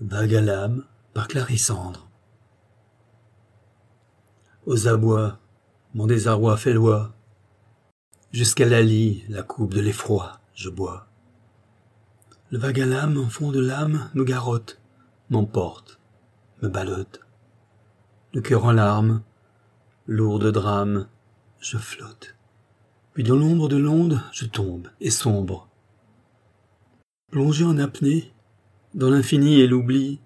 Vague à l'âme par Clarissandre. Aux abois, mon désarroi fait loi. Jusqu'à la lie, la coupe de l'effroi, je bois. Le vague à l'âme, en fond de l'âme, me garotte, m'emporte, me ballotte. Le cœur en larmes, lourd de drame, je flotte. Puis dans l'ombre de l'onde, je tombe et sombre. Plongé en apnée, dans l'infini et l'oubli,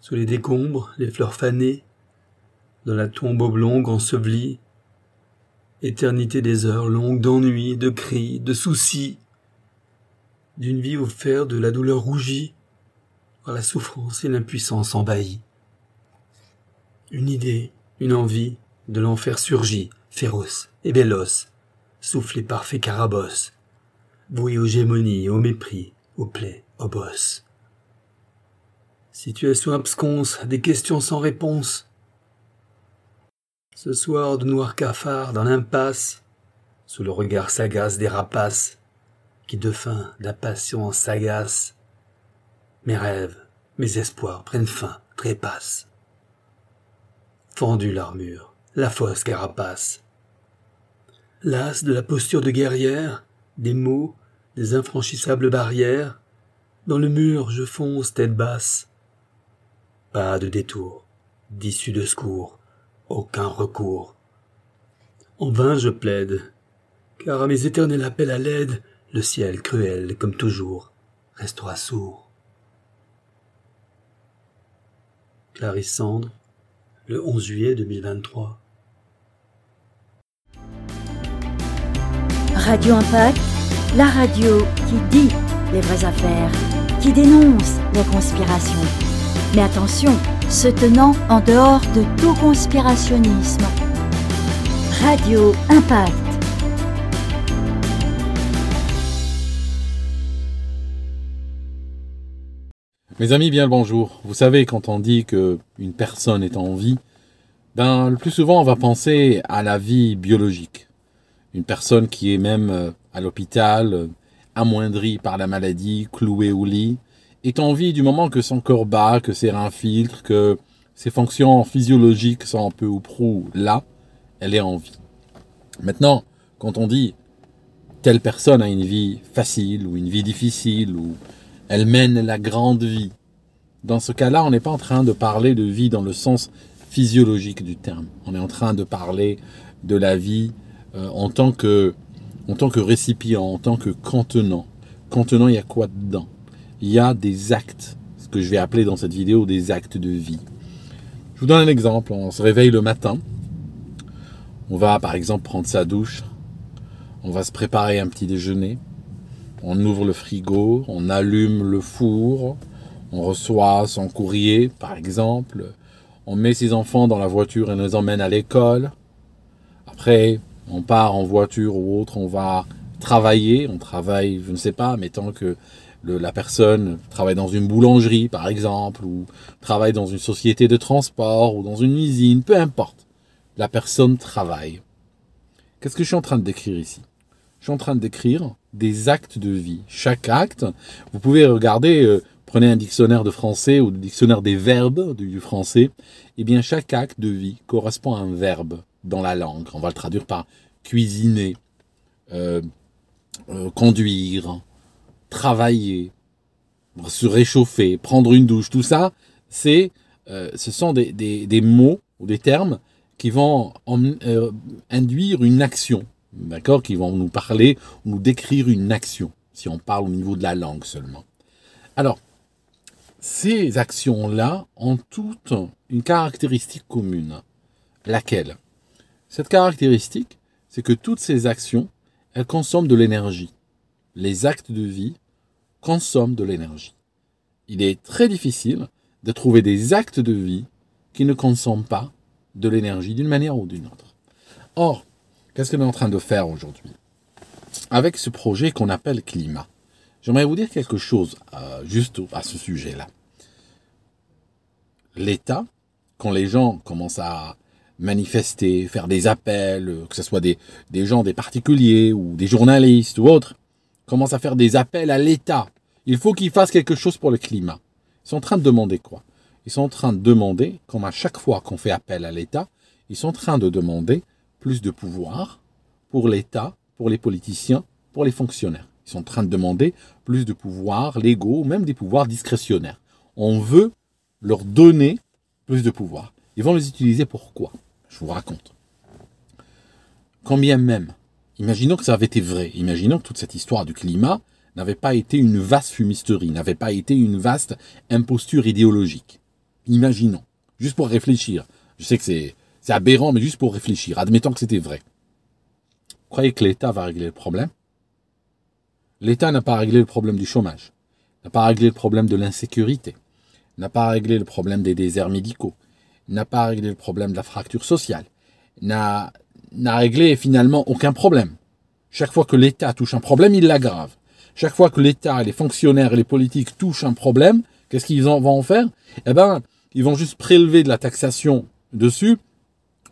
sous les décombres, les fleurs fanées, dans la tombe oblongue ensevelie, éternité des heures longues d'ennui, de cris, de soucis, d'une vie fer de la douleur rougie, par la souffrance et l'impuissance envahie. Une idée, une envie de l'enfer surgit, féroce et véloce, soufflée par fées carabosse, vouée aux gémonies, au mépris, aux plaies, aux bosses. Situation absconce, des questions sans réponse. Ce soir de noir cafard dans l'impasse, sous le regard sagace des rapaces, qui de faim, d'impatience s'agacent, mes rêves, mes espoirs prennent fin, trépassent. Fendue l'armure, la fausse carapace. Las de la posture de guerrière, des mots, des infranchissables barrières, dans le mur je fonce tête basse, pas de détour, d'issue de secours, aucun recours. En vain je plaide, car à mes éternels appels à l'aide, le ciel cruel, comme toujours, restera sourd. Clarisse Cendre, le 11 juillet 2023. Radio Impact, la radio qui dit les vraies affaires, qui dénonce les conspirations mais attention, se tenant en dehors de tout conspirationnisme. Radio Impact. Mes amis, bien le bonjour. Vous savez, quand on dit que une personne est en vie, ben, le plus souvent, on va penser à la vie biologique. Une personne qui est même euh, à l'hôpital, euh, amoindrie par la maladie, clouée au lit, est en vie du moment que son corps bat, que ses reins filtrent, que ses fonctions physiologiques sont peu ou prou là, elle est en vie. Maintenant, quand on dit telle personne a une vie facile ou une vie difficile ou elle mène la grande vie, dans ce cas-là, on n'est pas en train de parler de vie dans le sens physiologique du terme. On est en train de parler de la vie euh, en tant que en tant que récipient, en tant que contenant. Contenant, il y a quoi dedans? Il y a des actes, ce que je vais appeler dans cette vidéo des actes de vie. Je vous donne un exemple. On se réveille le matin. On va par exemple prendre sa douche. On va se préparer un petit déjeuner. On ouvre le frigo. On allume le four. On reçoit son courrier par exemple. On met ses enfants dans la voiture et les emmène à l'école. Après, on part en voiture ou autre. On va travailler. On travaille, je ne sais pas, mais tant que la personne travaille dans une boulangerie, par exemple, ou travaille dans une société de transport, ou dans une usine, peu importe. La personne travaille. Qu'est-ce que je suis en train de décrire ici? Je suis en train de décrire des actes de vie. Chaque acte, vous pouvez regarder, euh, prenez un dictionnaire de français ou le dictionnaire des verbes du, français, eh bien chaque acte de vie correspond à un verbe dans la langue. On va le traduire par cuisiner, euh, euh, conduire, travailler, se réchauffer, prendre une douche, tout ça, c'est, euh, ce sont des, des, mots ou des termes qui vont euh, induire une action, d'accord, qui vont nous parler, nous décrire une action, si on parle au niveau de la langue seulement. Alors, ces actions-là ont toutes une caractéristique commune. Laquelle? Cette caractéristique, c'est que toutes ces actions, elles consomment de l'énergie les actes de vie consomment de l'énergie. Il est très difficile de trouver des actes de vie qui ne consomment pas de l'énergie d'une manière ou d'une autre. Or, qu'est-ce que nous sommes en train de faire aujourd'hui? Avec ce projet qu'on appelle climat, j'aimerais vous dire quelque chose euh, juste à ce sujet-là. L'État, quand les gens commencent à manifester, faire des appels, que ce soit des, des gens, des particuliers ou des journalistes ou autres, commence à faire des appels à l'État. Il faut qu'il fasse quelque chose pour le climat. Ils sont en train de demander quoi? Ils sont en train de demander, comme à chaque fois qu'on fait appel à l'État, ils sont en train de demander plus de pouvoir pour l'État, pour les politiciens, pour les fonctionnaires. Ils sont en train de demander plus de pouvoirs légaux, même des pouvoirs discrétionnaires. On veut leur donner plus de pouvoir. Ils vont les utiliser pour quoi? Je vous raconte. Combien même, imaginons que ça avait été vrai, imaginons que toute cette histoire du climat n'avait pas été une vaste fumisterie, n'avait pas été une vaste imposture idéologique. Imaginons, juste pour réfléchir. Je sais que c'est, aberrant, mais juste pour réfléchir. Admettons que c'était vrai. Vous croyez que l'État va régler le problème? L'État n'a pas réglé le problème du chômage, n'a pas réglé le problème de l'insécurité, n'a pas réglé le problème des déserts médicaux, n'a pas réglé le problème de la fracture sociale, n'a réglé finalement aucun problème. Chaque fois que l'État touche un problème, il l'aggrave. Chaque fois que l'État, les fonctionnaires et les politiques touchent un problème, qu'est-ce qu'ils vont en faire? Eh ben, ils vont juste prélever de la taxation dessus,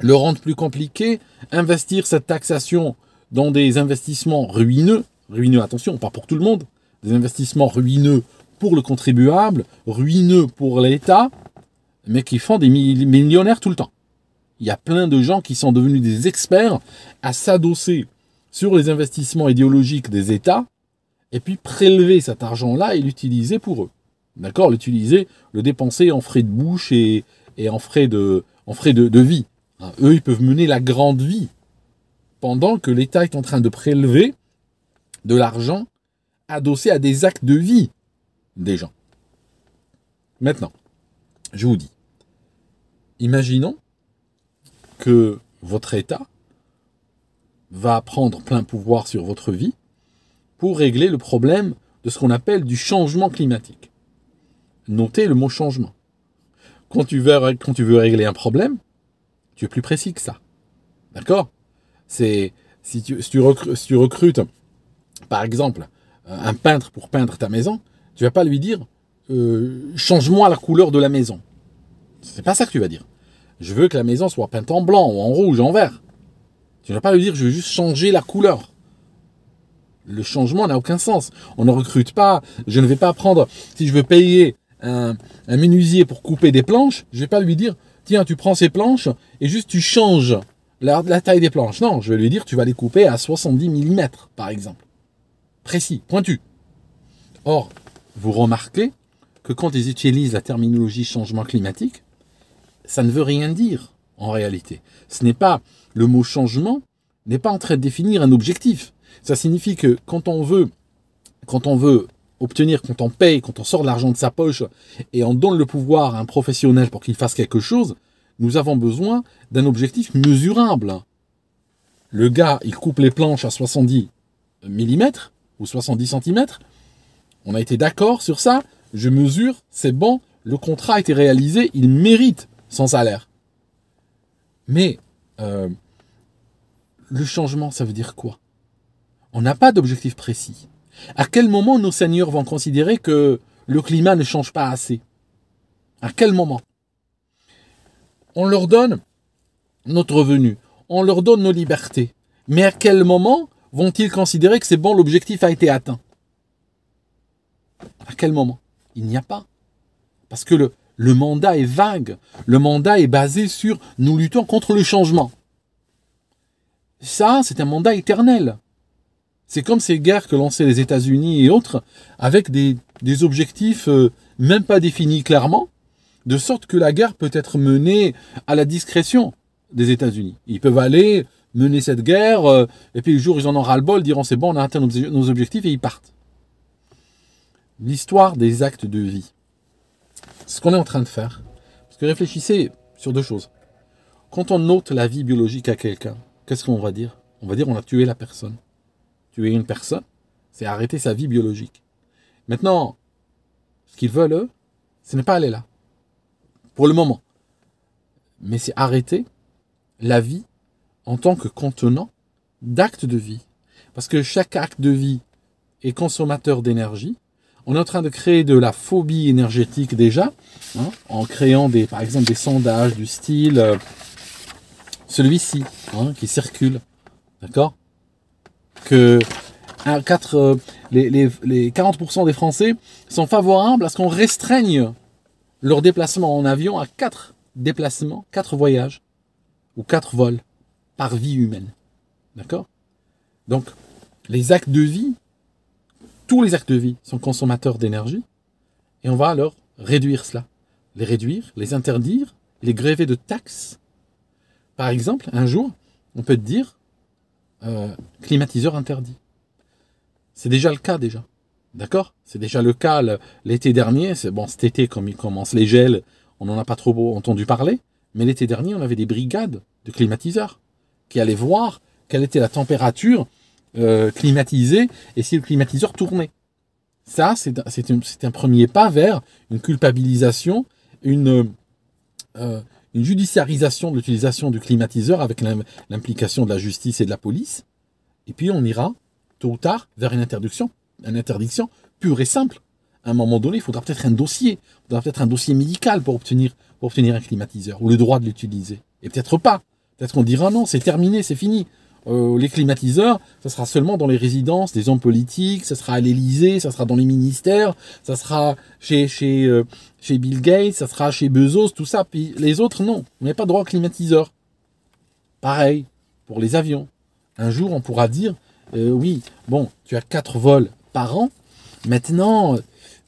le rendre plus compliqué, investir cette taxation dans des investissements ruineux, ruineux, attention, pas pour tout le monde, des investissements ruineux pour le contribuable, ruineux pour l'État, mais qui font des millionnaires tout le temps. Il y a plein de gens qui sont devenus des experts à s'adosser sur les investissements idéologiques des États et puis prélever cet argent-là et l'utiliser pour eux. D'accord? L'utiliser, le dépenser en frais de bouche et, en frais de, en frais de, vie. Hein, eux, ils peuvent mener la grande vie pendant que l'État est en train de prélever de l'argent adossé à des actes de vie des gens. Maintenant, je vous dis, imaginons que votre État va prendre plein pouvoir sur votre vie pour régler le problème de ce qu'on appelle du changement climatique. Notez le mot changement. Quand tu veux, régler un problème, tu es plus précis que ça. D'accord? Si tu, recrutes, par exemple, un peintre pour peindre ta maison, tu vas pas lui dire euh, change-moi la couleur de la maison. C'est pas ça que tu vas dire. Je veux que la maison soit peinte en blanc en rouge, en vert. Tu ne vas pas lui dire je veux juste changer la couleur. Le changement n'a aucun sens. On ne recrute pas. Je ne vais pas prendre, si je veux payer un, menuisier pour couper des planches, je ne vais pas lui dire, tiens, tu prends ces planches et juste tu changes la, taille des planches. Non, je vais lui dire, tu vas les couper à 70 mm, par exemple. Précis, pointu. Or, vous remarquez que quand ils utilisent la terminologie changement climatique, ça ne veut rien dire en réalité. Ce n'est pas le mot changement n'est pas en train de définir un objectif. Ça signifie que quand on veut, obtenir, quand on paye, quand on sort l'argent de sa poche et on donne le pouvoir à un professionnel pour qu'il fasse quelque chose, nous avons besoin d'un objectif mesurable. Le gars, il coupe les planches à 70 mm ou 70 cm. On a été d'accord sur ça. Je mesure, c'est bon, le contrat a été réalisé, il mérite son salaire. Mais euh, le changement, ça veut dire quoi? On n'a pas d'objectif précis. À quel moment nos seigneurs vont considérer que le climat ne change pas assez? À quel moment? On leur donne notre revenu, on leur donne nos libertés. Mais à quel moment vont-ils considérer que c'est bon, l'objectif a été atteint? À quel moment? Il n'y a pas. Parce que le, le mandat est vague. Le mandat est basé sur nous luttons contre le changement. Ça, c'est un mandat éternel. C'est comme ces guerres que lançaient les États-Unis et autres, avec des, objectifs euh, même pas définis clairement, de sorte que la guerre peut être menée à la discrétion des États-Unis. Ils peuvent aller mener cette guerre, euh, et puis le jour ils en ont ras-le-bol, diront c'est bon, on a atteint nos objectifs, et ils partent. L'histoire des actes de vie. Ce qu'on est en train de faire. Parce que réfléchissez sur deux choses. Quand on note la vie biologique à quelqu'un, qu'est-ce qu'on va dire? On va dire on a tué la personne tuer une personne, c'est arrêter sa vie biologique. Maintenant, ce qu'ils veulent, eux, ce n'est pas aller là. Pour le moment. Mais c'est arrêter la vie en tant que contenant d'actes de vie. Parce que chaque acte de vie est consommateur d'énergie. On est en train de créer de la phobie énergétique déjà, hein, en créant des, par exemple des sondages du style euh, celui-ci, hein, qui circule. D'accord? Que 4, euh, les, 40% des Français sont favorables à ce qu'on restreigne leur déplacement en avion à quatre déplacements, quatre voyages ou quatre vols par vie humaine. D'accord? Donc, les actes de vie, tous les actes de vie sont consommateurs d'énergie et on va alors réduire cela. Les réduire, les interdire, les gréver de taxes. Par exemple, un jour, on peut te dire euh, climatiseur interdit. C'est déjà le cas déjà. D'accord? C'est déjà le cas l'été dernier. C'est bon, cet été, comme il commence les gels, on n'en a pas trop entendu parler. Mais l'été dernier, on avait des brigades de climatiseurs qui allaient voir quelle était la température euh, climatisée et si le climatiseur tournait. Ça, c'est un, premier pas vers une culpabilisation, une, euh, une judiciarisation de l'utilisation du climatiseur avec l'implication de la justice et de la police. Et puis on ira, tôt ou tard, vers une interdiction, une interdiction pure et simple. À un moment donné, il faudra peut-être un dossier, il faudra peut-être un dossier médical pour obtenir, pour obtenir un climatiseur, ou le droit de l'utiliser. Et peut-être pas. Peut-être qu'on dira non, c'est terminé, c'est fini. Euh, les climatiseurs, ça sera seulement dans les résidences des hommes politiques, ça sera à l'Élysée, ça sera dans les ministères, ça sera chez, chez, euh, chez Bill Gates, ça sera chez Bezos, tout ça. Puis les autres, non, on n'a pas droit au climatiseur. Pareil pour les avions. Un jour, on pourra dire, euh, oui, bon, tu as quatre vols par an, maintenant,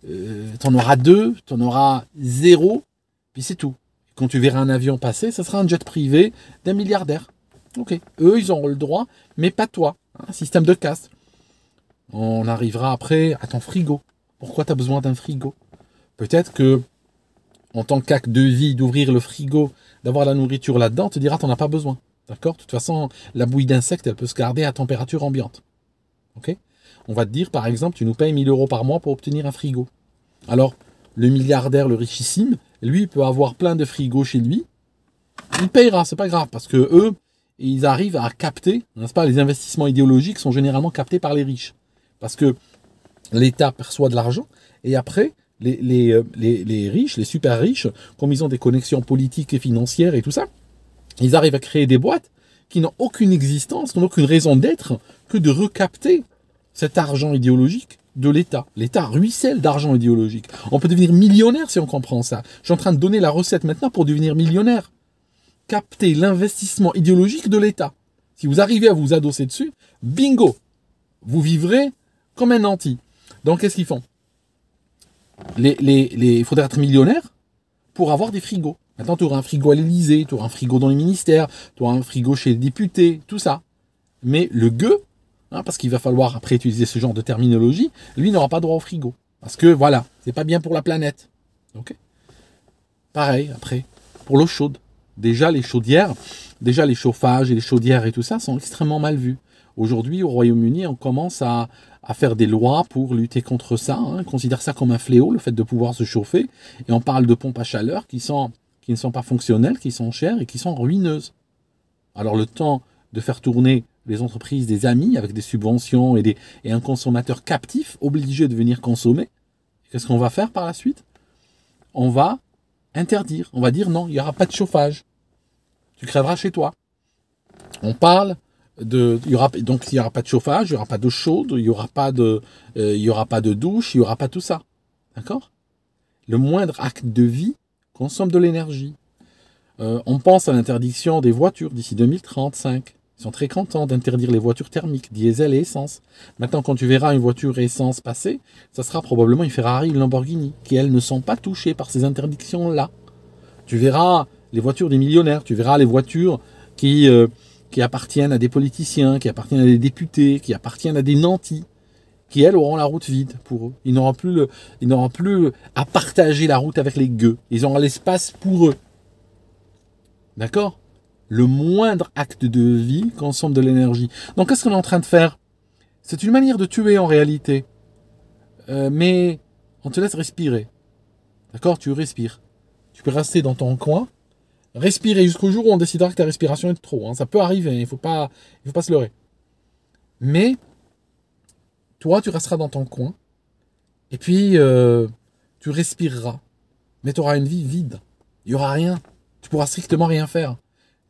tu en auras deux, tu en auras zéro, puis c'est tout. Quand tu verras un avion passer, ça sera un jet privé d'un milliardaire. Ok. Eux, ils auront le droit, mais pas toi. Un système de casse. On arrivera après à ton frigo. Pourquoi tu as besoin d'un frigo? Peut-être que, en tant qu'acte de vie, d'ouvrir le frigo, d'avoir la nourriture là-dedans, tu diras, tu n'en as pas besoin. D'accord? De toute façon, la bouillie d'insectes, elle peut se garder à température ambiante. Ok? On va te dire, par exemple, tu nous payes 1000 euros par mois pour obtenir un frigo. Alors, le milliardaire, le richissime, lui, peut avoir plein de frigos chez lui. Il payera, c'est pas grave, parce que eux, ils arrivent à capter, n'est-ce pas, les investissements idéologiques sont généralement captés par les riches. Parce que l'État perçoit de l'argent, et après, euh, les, riches, les super riches, comme ils ont des connexions politiques et financières et tout ça, ils arrivent à créer des boîtes qui n'ont aucune existence, n'ont aucune raison d'être que de recapter cet argent idéologique de l'État. L'État ruisselle d'argent idéologique. On peut devenir millionnaire si on comprend ça. Je suis en train de donner la recette maintenant pour devenir millionnaire capter l'investissement idéologique de l'État. Si vous arrivez à vous adosser dessus, bingo, vous vivrez comme un anti. Donc qu'est-ce qu'ils font? Les, les, Il faudrait être millionnaire pour avoir des frigos. Maintenant, tu auras un frigo à l'Élysée, tu auras un frigo dans les ministères, tu auras un frigo chez les députés, tout ça. Mais le gueux, hein, parce qu'il va falloir après utiliser ce genre de terminologie, lui n'aura pas droit au frigo. Parce que voilà, c'est pas bien pour la planète. Ok? Pareil, après, pour l'eau chaude déjà les chaudières, déjà les chauffages et les chaudières et tout ça sont extrêmement mal vus. Aujourd'hui, au Royaume-Uni, on commence à, faire des lois pour lutter contre ça. Hein. On considère ça comme un fléau, le fait de pouvoir se chauffer. Et on parle de pompes à chaleur qui, sont, qui ne sont pas fonctionnelles, qui sont chères et qui sont ruineuses. Alors le temps de faire tourner les entreprises des amis avec des subventions et, des, et un consommateur captif obligé de venir consommer, qu'est-ce qu'on va faire par la suite? On va interdire. On va dire non, il n'y aura pas de chauffage. Tu crèveras chez toi. On parle de, il y donc il n'y aura pas de chauffage, il n'y aura pas d'eau chaude, il n'y aura pas de, euh, il y aura pas de douche, il n'y aura pas tout ça. D'accord? Le moindre acte de vie consomme de l'énergie. Euh, on pense à l'interdiction des voitures d'ici 2035. Ils sont très contents d'interdire les voitures thermiques, diesel et essence. Maintenant, quand tu verras une voiture essence passer, ça sera probablement une Ferrari, une Lamborghini, qui elles ne sont pas touchées par ces interdictions-là. Tu verras les voitures des millionnaires, tu verras les voitures qui, euh, qui appartiennent à des politiciens, qui appartiennent à des députés, qui appartiennent à des nantis, qui elles auront la route vide pour eux. Ils n'auront plus, ils n'auront plus à partager la route avec les gueux. Ils auront l'espace pour eux. D'accord? Le moindre acte de vie consomme de l'énergie. Donc qu'est-ce qu'on est en train de faire? C'est une manière de tuer en réalité. Euh, mais on te laisse respirer. D'accord? Tu respires. Tu peux rester dans ton coin, respirer jusqu'au jour où on décidera que ta respiration est trop. Hein. Ça peut arriver, il ne faut, pas, faut pas se leurrer. Mais toi, tu resteras dans ton coin. Et puis, euh, tu respireras. Mais tu auras une vie vide. Il n'y aura rien. Tu pourras strictement rien faire.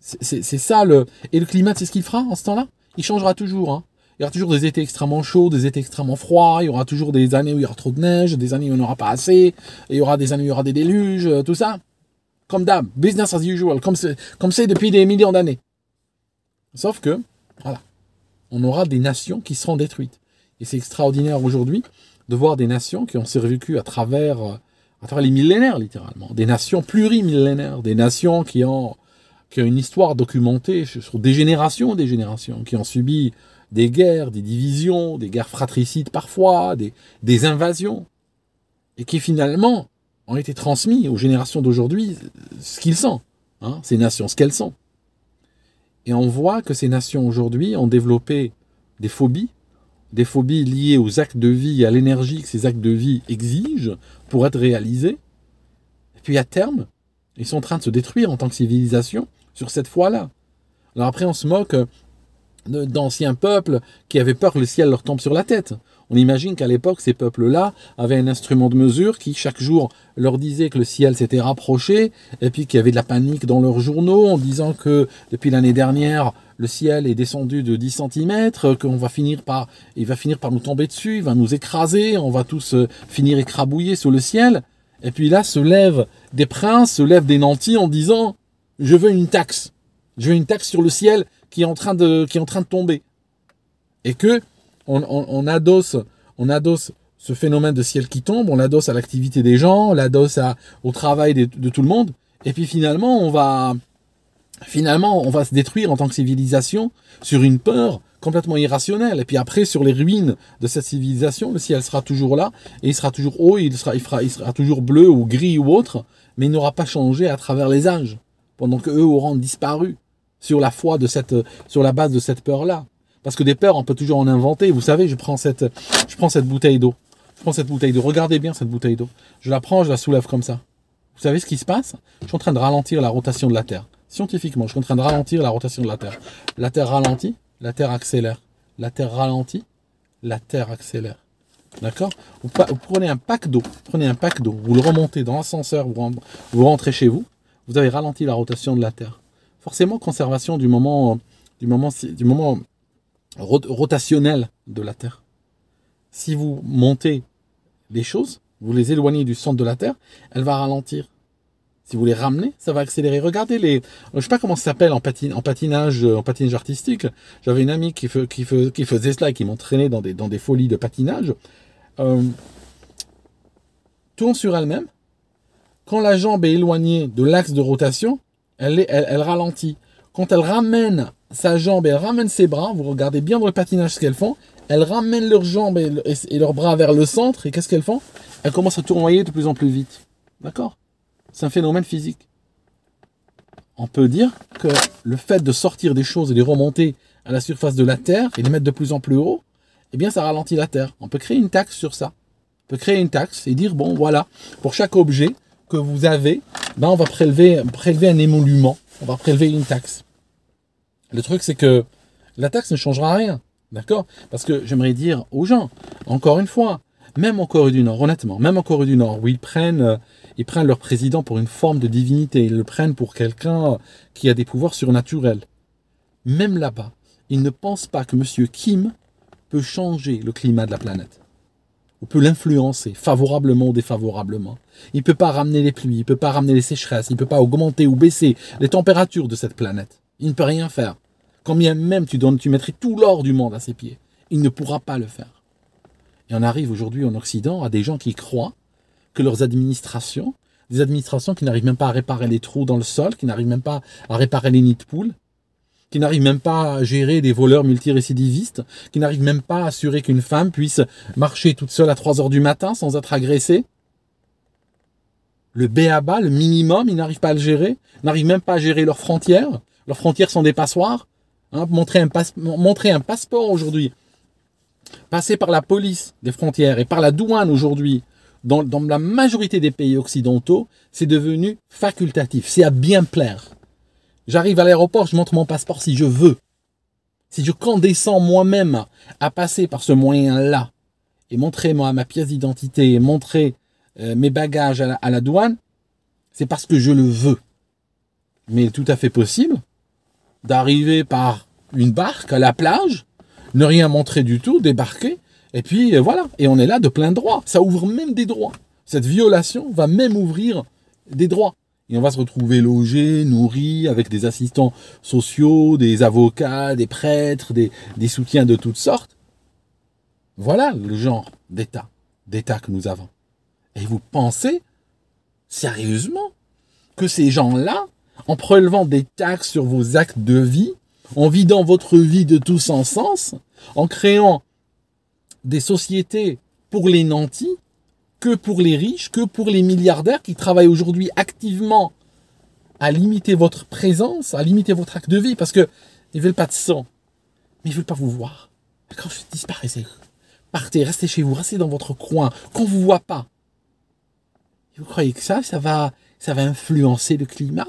C'est ça le. Et le climat, c'est ce qu'il fera en ce temps-là? Il changera toujours. Hein. Il y aura toujours des étés extrêmement chauds, des étés extrêmement froids, il y aura toujours des années où il y aura trop de neige, des années où il n'y en aura pas assez, il y aura des années où il y aura des déluges, euh, tout ça. Comme d'hab, business as usual, comme c'est, comme c'est depuis des millions d'années. Sauf que, voilà, on aura des nations qui seront détruites. Et c'est extraordinaire aujourd'hui de voir des nations qui ont survécu à travers, euh, à travers les millénaires, littéralement. Des nations plurimillénaires, des nations qui ont, qui ont une histoire documentée sur des générations des générations, qui ont subi des guerres, des divisions, des guerres fratricides parfois, des, invasions, et qui finalement ont été transmis aux générations d'aujourd'hui ce qu'ils sont, hein, ces nations, ce qu'elles sont. Et on voit que ces nations aujourd'hui ont développé des phobies, des phobies liées aux actes de vie à l'énergie que ces actes de vie exigent pour être réalisés. Et puis à terme, ils sont en train de se détruire en tant que civilisation sur cette foi-là. Alors après, on se moque d'anciens peuples qui avaient peur que le ciel leur tombe sur la tête. On imagine qu'à l'époque, ces peuples-là avaient un instrument de mesure qui, chaque jour, leur disait que le ciel s'était rapproché, et puis qu'il y avait de la panique dans leurs journaux en disant que depuis l'année dernière, le ciel est descendu de 10 cm, qu'on va finir par, il va finir par nous tomber dessus, il va nous écraser, on va tous euh, finir écrabouillés sous le ciel. Et puis là, se lèvent des princes, se lèvent des nantis en disant, je veux une taxe. Je veux une taxe sur le ciel qui est en train de, qui est en train de tomber. Et que on, adosse, on adosse ce phénomène de ciel qui tombe, on l'adosse à l'activité des gens, on l'adosse au travail de, de, tout le monde, et puis finalement on va, finalement on va se détruire en tant que civilisation sur une peur complètement irrationnelle. Et puis après sur les ruines de cette civilisation, le ciel sera toujours là et il sera toujours haut, il sera, il fera, il sera toujours bleu ou gris ou autre, mais il n'aura pas changé à travers les âges, pendant que eux auront disparu sur la foi de cette, sur la base de cette peur-là. Parce que des peurs, on peut toujours en inventer. Vous savez, je prends cette, je prends cette bouteille d'eau. Je prends cette bouteille d'eau. Regardez bien cette bouteille d'eau. Je la prends, je la soulève comme ça. Vous savez ce qui se passe? Je suis en train de ralentir la rotation de la Terre. Scientifiquement, je suis en train de ralentir la rotation de la Terre. La Terre ralentit, la Terre accélère. La Terre ralentit, la Terre accélère. D'accord? Vous, prenez un pack d'eau, prenez un pack d'eau, vous le remontez dans l'ascenseur, vous rentrez chez vous, vous avez ralenti la rotation de la Terre. Forcément, conservation du moment, du moment, du moment rotationnel de la Terre. Si vous montez les choses, vous les éloignez du centre de la Terre, elle va ralentir. Si vous les ramenez, ça va accélérer. Regardez les, je sais pas comment ça s'appelle en, patinage, en patinage artistique. J'avais une amie qui, faisait cela et qui m'entraînait dans des, dans des folies de patinage. Euh, tourne sur elle-même. Quand la jambe est éloignée de l'axe de rotation, elle, elle, elle ralentit. Quand elle ramène sa jambe, elle ramène ses bras, vous regardez bien dans le patinage ce qu'elles font, elles ramènent leurs jambes et, leurs bras vers le centre, et qu'est-ce qu'elles font? Elles commencent à tournoyer de plus en plus vite. D'accord? C'est un phénomène physique. On peut dire que le fait de sortir des choses et les remonter à la surface de la Terre et les mettre de plus en plus haut, eh bien ça ralentit la Terre. On peut créer une taxe sur ça. On peut créer une taxe et dire, bon voilà, pour chaque objet que vous avez, ben on va prélever, un émolument, on va prélever une taxe. Le truc, c'est que la taxe ne changera rien. D'accord? Parce que j'aimerais dire aux gens, encore une fois, même en Corée du Nord, honnêtement, même en Corée du Nord, où ils prennent, euh, ils prennent leur président pour une forme de divinité, ils le prennent pour quelqu'un qui a des pouvoirs surnaturels. Même là-bas, ils ne pensent pas que M. Kim peut changer le climat de la planète. Ou peut l'influencer, favorablement ou défavorablement. Il ne peut pas ramener les pluies, il ne peut pas ramener les sécheresses, il ne peut pas augmenter ou baisser les températures de cette planète. Il ne peut rien faire. Quand bien même tu, donnes, tu mettrais tout l'or du monde à ses pieds, il ne pourra pas le faire. Et on arrive aujourd'hui en Occident à des gens qui croient que leurs administrations, des administrations qui n'arrivent même pas à réparer les trous dans le sol, qui n'arrivent même pas à réparer les nids de poules, qui n'arrivent même pas à gérer des voleurs multirécidivistes, qui n'arrivent même pas à assurer qu'une femme puisse marcher toute seule à 3 heures du matin sans être agressée. Le BABA, le minimum, ils n'arrivent pas à le gérer, n'arrivent même pas à gérer leurs frontières, leurs frontières sont des passoires. Hein, montrer, un passeport aujourd'hui, passer par la police des frontières et par la douane aujourd'hui, dans la majorité des pays occidentaux, c'est devenu facultatif. C'est à bien plaire. J'arrive à l'aéroport, je montre mon passeport si je veux. Si je condescends moi-même à passer par ce moyen-là et montrer moi ma pièce d'identité et montrer euh, mes bagages à la, à la douane, c'est parce que je le veux. Mais tout à fait possible d'arriver par une barque à la plage, ne rien montrer du tout, débarquer, et puis voilà, et on est là de plein droit. Ça ouvre même des droits. Cette violation va même ouvrir des droits. Et on va se retrouver logé, nourri, avec des assistants sociaux, des avocats, des prêtres, des, soutiens de toutes sortes. Voilà le genre d'État, d'État que nous avons. Et vous pensez sérieusement que ces gens-là, en prélevant des taxes sur vos actes de vie, en vidant votre vie de tout son sens, en créant des sociétés pour les nantis, que pour les riches, que pour les milliardaires qui travaillent aujourd'hui activement à limiter votre présence, à limiter votre acte de vie, parce que ils veulent pas de sang, mais ils veulent pas vous voir. Quand je disparaissez, partez, restez chez vous, restez dans votre coin, qu'on vous voit pas. vous croyez que ça, ça va, ça va influencer le climat?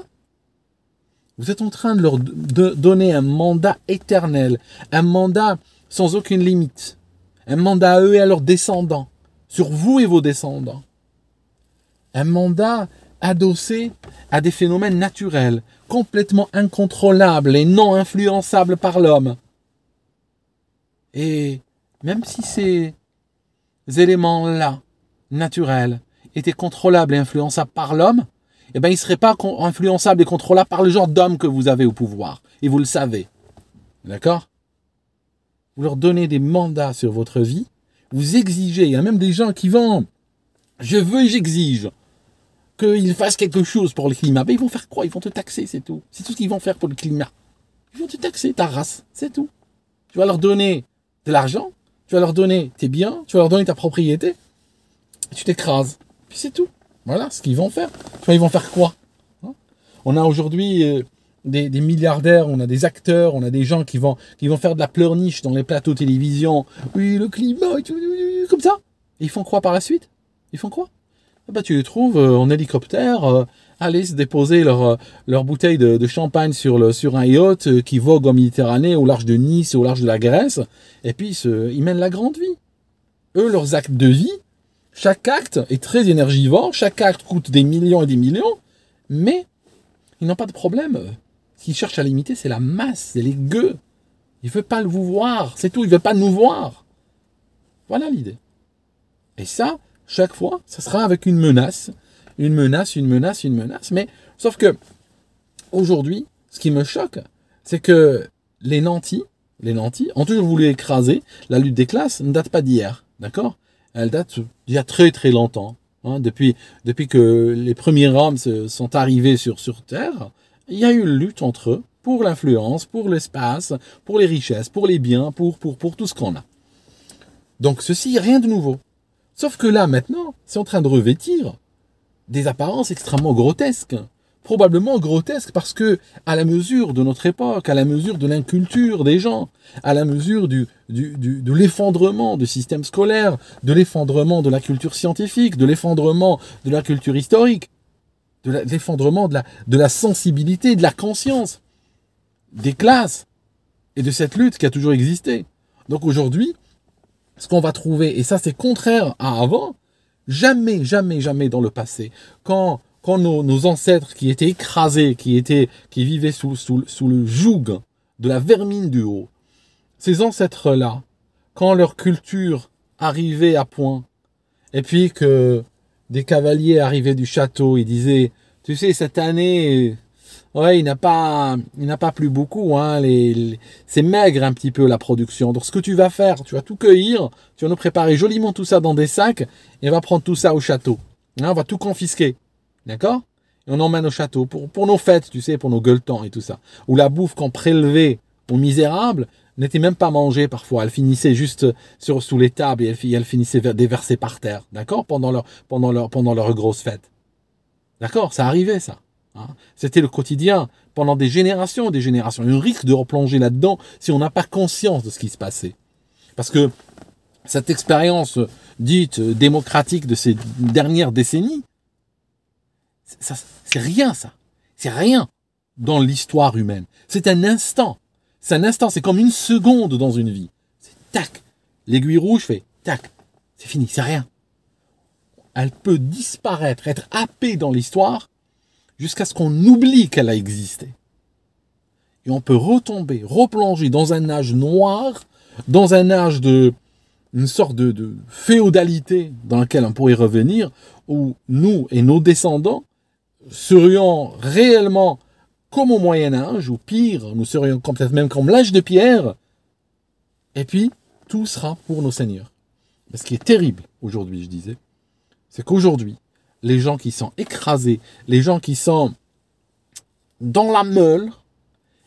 Vous êtes en train de leur donner un mandat éternel, un mandat sans aucune limite, un mandat à eux et à leurs descendants sur vous et vos descendants. Un mandat adossé à des phénomènes naturels, complètement incontrôlables et non influençables par l'homme. Et même si ces éléments-là, naturels, étaient contrôlables et influençables par l'homme, eh bien, ils ne seraient pas influençables et contrôlables par le genre d'homme que vous avez au pouvoir. Et vous le savez. D'accord? Vous leur donnez des mandats sur votre vie vous exigez, il y a même des gens qui vont, je veux et j'exige qu'ils fassent quelque chose pour le climat. Mais ils vont faire quoi? Ils vont te taxer, c'est tout. C'est tout ce qu'ils vont faire pour le climat. Ils vont te taxer ta race, c'est tout. Tu vas leur donner de l'argent, tu vas leur donner tes biens, tu vas leur donner ta propriété, et tu t'écrases. Puis c'est tout. Voilà ce qu'ils vont faire. Tu vois, ils vont faire quoi hein? On a aujourd'hui des, milliardaires, on a des acteurs, on a des gens qui vont, qui vont faire de la pleurniche dans les plateaux télévision. Oui, le climat, et tout, comme ça. Et ils font quoi par la suite? Ils font quoi? Ah bah, Tu les trouves euh, en hélicoptère, euh, aller se déposer leur, euh, leur bouteille de, champagne sur, le, sur un yacht qui vogue en Méditerranée, au large de Nice, au large de la Grèce, et puis ils, ils mènent la grande vie. Eux, leurs actes de vie, chaque acte est très énergivore, chaque acte coûte des millions et des millions, mais ils n'ont pas de problème. Ce qu'ils cherchent à limiter, c'est la masse, c'est les gueux. Il ne veut pas vous voir, c'est tout, il ne veut pas nous voir. Voilà l'idée. Et ça, chaque fois, ça sera avec une menace, une menace, une menace, une menace. Mais sauf que aujourd'hui, ce qui me choque, c'est que les nantis, les nantis ont toujours voulu écraser. La lutte des classes ne date pas d'hier, d'accord? Elle date d'il y a très très longtemps. Hein, depuis, que les premiers hommes sont arrivés sur Terre, il y a eu une lutte entre eux pour l'influence, pour l'espace, pour les richesses, pour les biens, pour, tout ce qu'on a. Donc ceci, rien de nouveau. Sauf que là, maintenant, c'est en train de revêtir des apparences extrêmement grotesques. Probablement grotesques parce que, à la mesure de notre époque, à la mesure de l'inculture des gens, à la mesure du de l'effondrement du système scolaire, de l'effondrement de la culture scientifique, de l'effondrement de la culture historique, de l'effondrement de la, de la sensibilité, de la conscience, des classes et de cette lutte qui a toujours existé. Donc aujourd'hui, ce qu'on va trouver, et ça c'est contraire à avant, jamais, jamais, jamais dans le passé, quand, quand nos, ancêtres qui étaient écrasés, qui, étaient, qui vivaient sous, sous, sous le joug de la vermine du haut, ces ancêtres-là, quand leur culture arrivait à point, et puis que des cavaliers arrivaient du château, ils disaient, tu sais, cette année, ouais, il n'a pas, il n'a pas plu beaucoup, hein, les, c'est maigre un petit peu la production. Donc ce que tu vas faire, tu vas tout cueillir, tu vas nous préparer joliment tout ça dans des sacs, et on va prendre tout ça au château. Hein, on va tout confisquer, d'accord? Et on emmène au château pour, pour nos fêtes, tu sais, pour nos gueuletons et tout ça. Ou la bouffe qu'on prélevait aux misérables, n'était même pas mangée parfois. Elle finissait juste sur, sous les tables et elle, elle finissait déversée par terre. D'accord? Pendant leur, pendant, leur, pendant grosse fête. D'accord? Ça arrivait, ça. Hein? C'était le quotidien pendant des générations et des générations. Il y a un risque de replonger là-dedans si on n'a pas conscience de ce qui se passait. Parce que cette expérience dite démocratique de ces dernières décennies, c'est rien, ça. C'est rien dans l'histoire humaine. C'est un instant. C'est un instant, c'est comme une seconde dans une vie. C'est tac. L'aiguille rouge fait tac. C'est fini, c'est rien. Elle peut disparaître, être happée dans l'histoire jusqu'à ce qu'on oublie qu'elle a existé. Et on peut retomber, replonger dans un âge noir dans un âge de, une sorte de, de féodalité dans laquelle on pourrait revenir, où nous et nos descendants serions réellement comme au Moyen Âge, ou pire, nous serions peut-être même comme l'âge de pierre, et puis tout sera pour nos seigneurs. ce qui est terrible aujourd'hui, je disais, c'est qu'aujourd'hui, les gens qui sont écrasés, les gens qui sont dans la meule,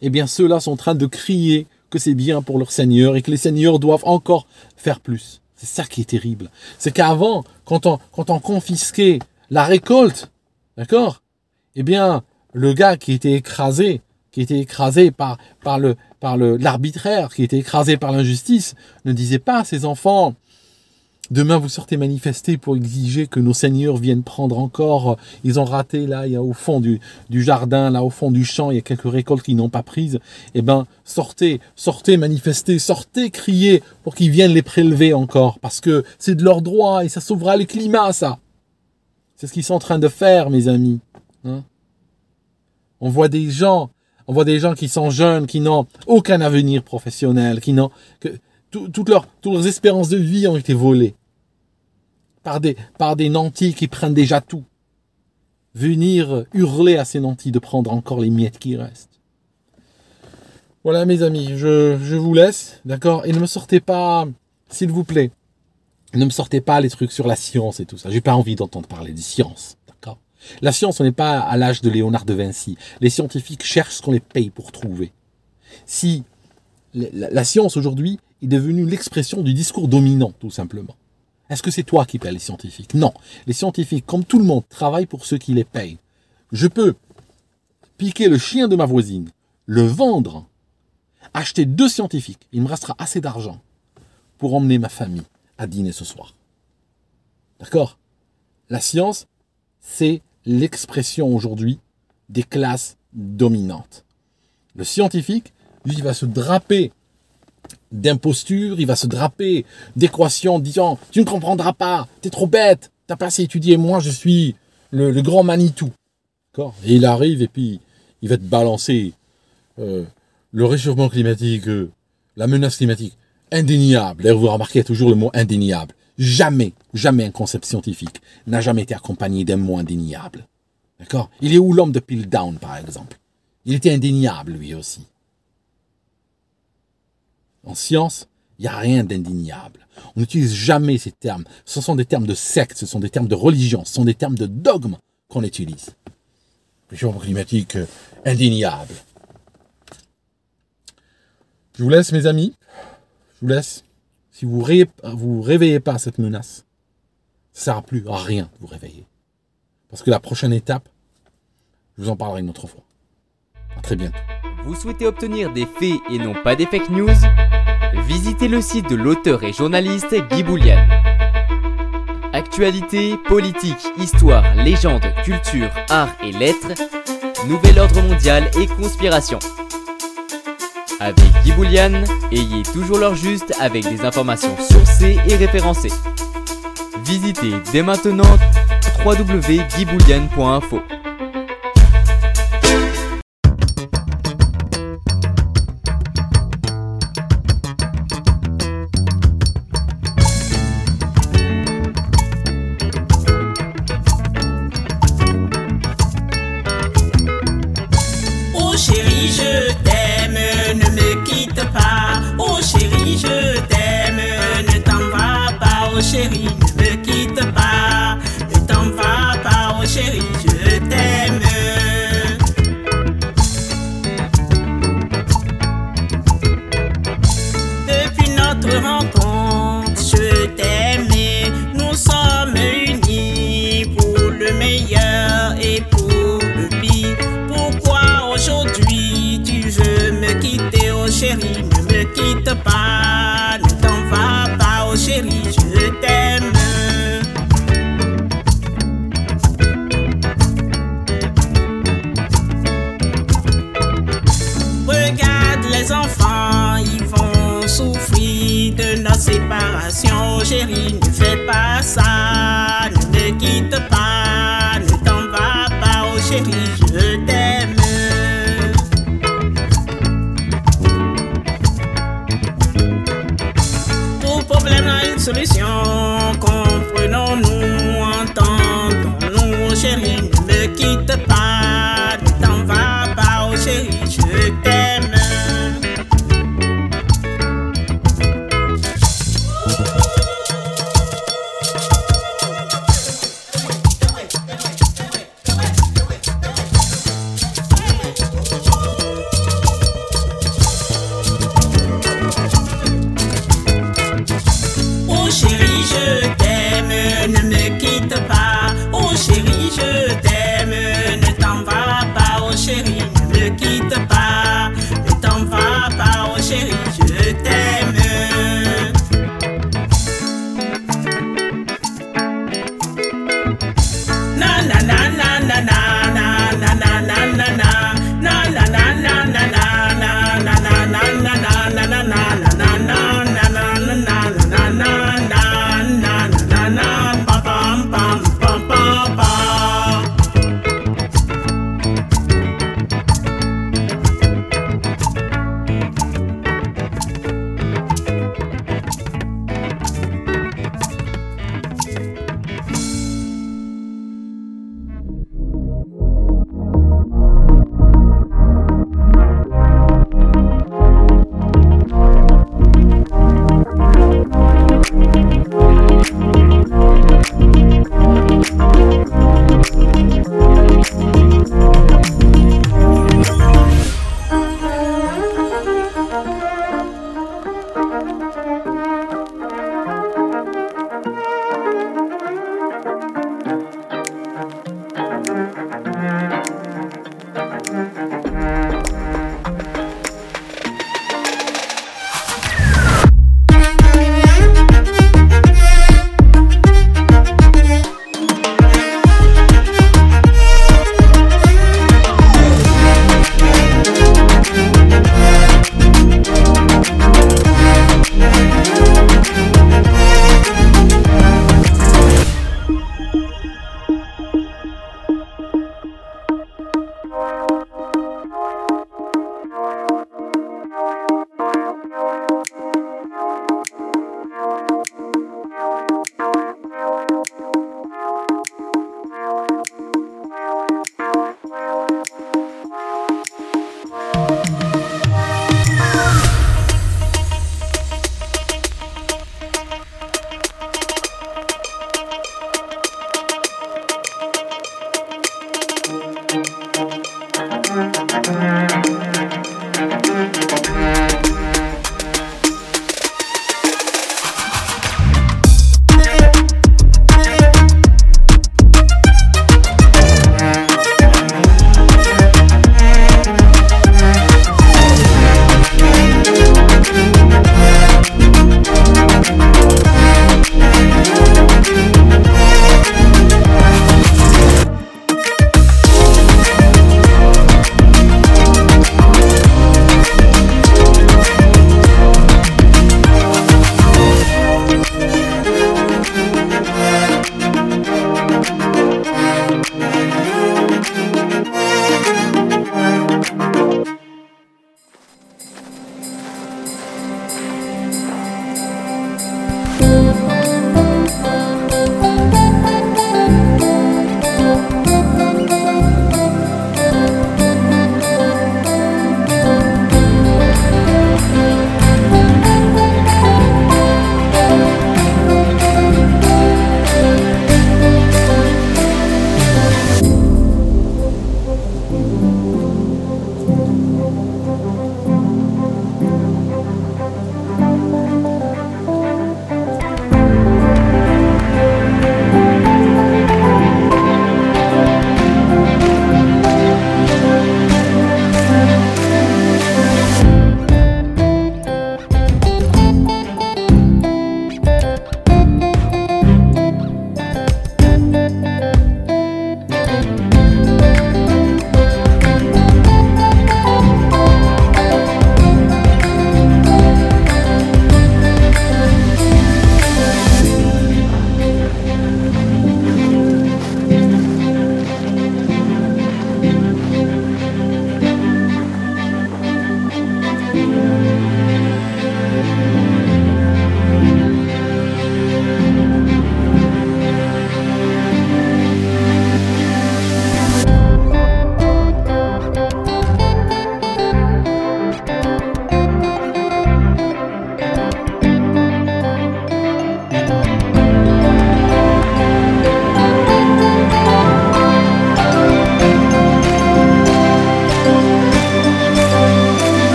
eh bien ceux-là sont en train de crier que c'est bien pour leur Seigneur et que les seigneurs doivent encore faire plus. C'est ça qui est terrible. C'est qu'avant, quand on, quand on confisquait la récolte, d'accord? Eh bien, le gars qui était écrasé, qui était écrasé par, le, par l'arbitraire, qui était écrasé par l'injustice, ne disait pas à ses enfants, Demain, vous sortez manifester pour exiger que nos seigneurs viennent prendre encore. Ils ont raté là, il y a au fond du, du jardin, là au fond du champ, il y a quelques récoltes qu'ils n'ont pas prises. Eh ben, sortez, sortez manifester, sortez crier pour qu'ils viennent les prélever encore, parce que c'est de leur droit et ça sauvera le climat, ça. C'est ce qu'ils sont en train de faire, mes amis. Hein on voit des gens, on voit des gens qui sont jeunes, qui n'ont aucun avenir tout, qui n'ont que toutes leurs, espérances de vie ont été volées par des, par des nantis qui prennent déjà tout. Venir hurler à ces nantis de prendre encore les miettes qui restent. Voilà mes amis, je, je vous laisse, d'accord? Et ne me sortez pas, s'il vous plaît, ne me sortez pas les trucs sur la science et tout ça. J'ai pas envie d'entendre parler de science. La science, on n'est pas à l'âge de Léonard de Vinci. Les scientifiques cherchent ce qu'on les paye pour trouver. Si la, science aujourd'hui est devenue l'expression du discours dominant, tout simplement. Est-ce que c'est toi qui payes les scientifiques? Non. Les scientifiques, comme tout le monde, travaillent pour ceux qui les payent. Je peux piquer le chien de ma voisine, le vendre, acheter deux scientifiques. Il me restera assez d'argent pour emmener ma famille à dîner ce soir. D'accord? La science, c'est l'expression aujourd'hui des classes dominantes. Le scientifique, lui, il va se draper d'imposture, il va se draper d'équations disant Tu ne comprendras pas, tu es trop bête, t'as pas assez étudié, moi je suis le, grand Manitou. Et il arrive et puis il va te balancer euh, le réchauffement climatique, euh, la menace climatique, indéniable. D'ailleurs, vous remarquez toujours le mot indéniable. Jamais, jamais un concept scientifique n'a jamais été accompagné d'un mot indéniable. D'accord? Il est où l'homme de Piltdown, par exemple? Il était indéniable, lui aussi. En science, il n'y a rien d'indéniable. On n'utilise jamais ces termes. Ce sont des termes de secte, ce sont des termes de religion, ce sont des termes de dogme qu'on utilise. Réchauffement climatique euh, indéniable. Je vous laisse, mes amis. Je vous laisse. Si vous ne vous réveillez pas à cette menace, ça ne sert à plus à rien de vous réveiller. Parce que la prochaine étape, je vous en parlerai une autre fois. A très bientôt. Vous souhaitez obtenir des faits et non pas des fake news? Visitez le site de l'auteur et journaliste Guy Boulian. Actualité, politique, histoire, légende, culture, art et lettres, nouvel ordre mondial et conspiration. Avec Guy ayez toujours l'heure juste avec des informations sourcées et référencées. Visitez dès maintenant www.guyboulian.info. shitty. de la séparation, chérie, ne fais pas ça, ne quitte pas.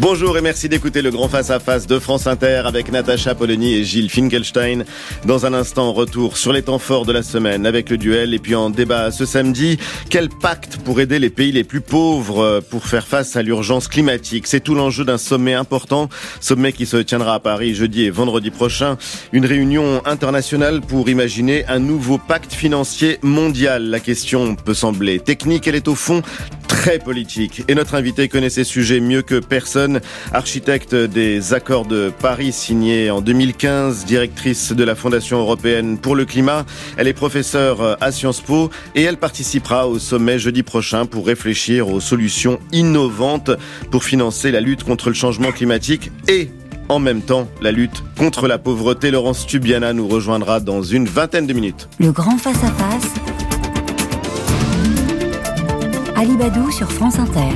Bonjour et merci d'écouter le grand face-à-face de France Inter avec Natacha Polony et Gilles Finkelstein. Dans un instant, retour sur les temps forts de la semaine avec le duel et puis en débat ce samedi. Quel pacte pour aider les pays les plus pauvres pour faire face à l'urgence climatique? C'est tout l'enjeu d'un sommet important, sommet qui se tiendra à Paris jeudi et vendredi prochain. Une réunion internationale pour imaginer un nouveau pacte financier mondial. La question peut sembler technique, elle est au fond très politique. Et notre invité connaît ces sujets mieux que personne. Architecte des accords de Paris signés en 2015, directrice de la Fondation européenne pour le climat. Elle est professeure à Sciences Po et elle participera au sommet jeudi prochain pour réfléchir aux solutions innovantes pour financer la lutte contre le changement climatique et en même temps la lutte contre la pauvreté. Laurence Tubiana nous rejoindra dans une vingtaine de minutes. Le grand face-à-face Ali Badou sur France Inter.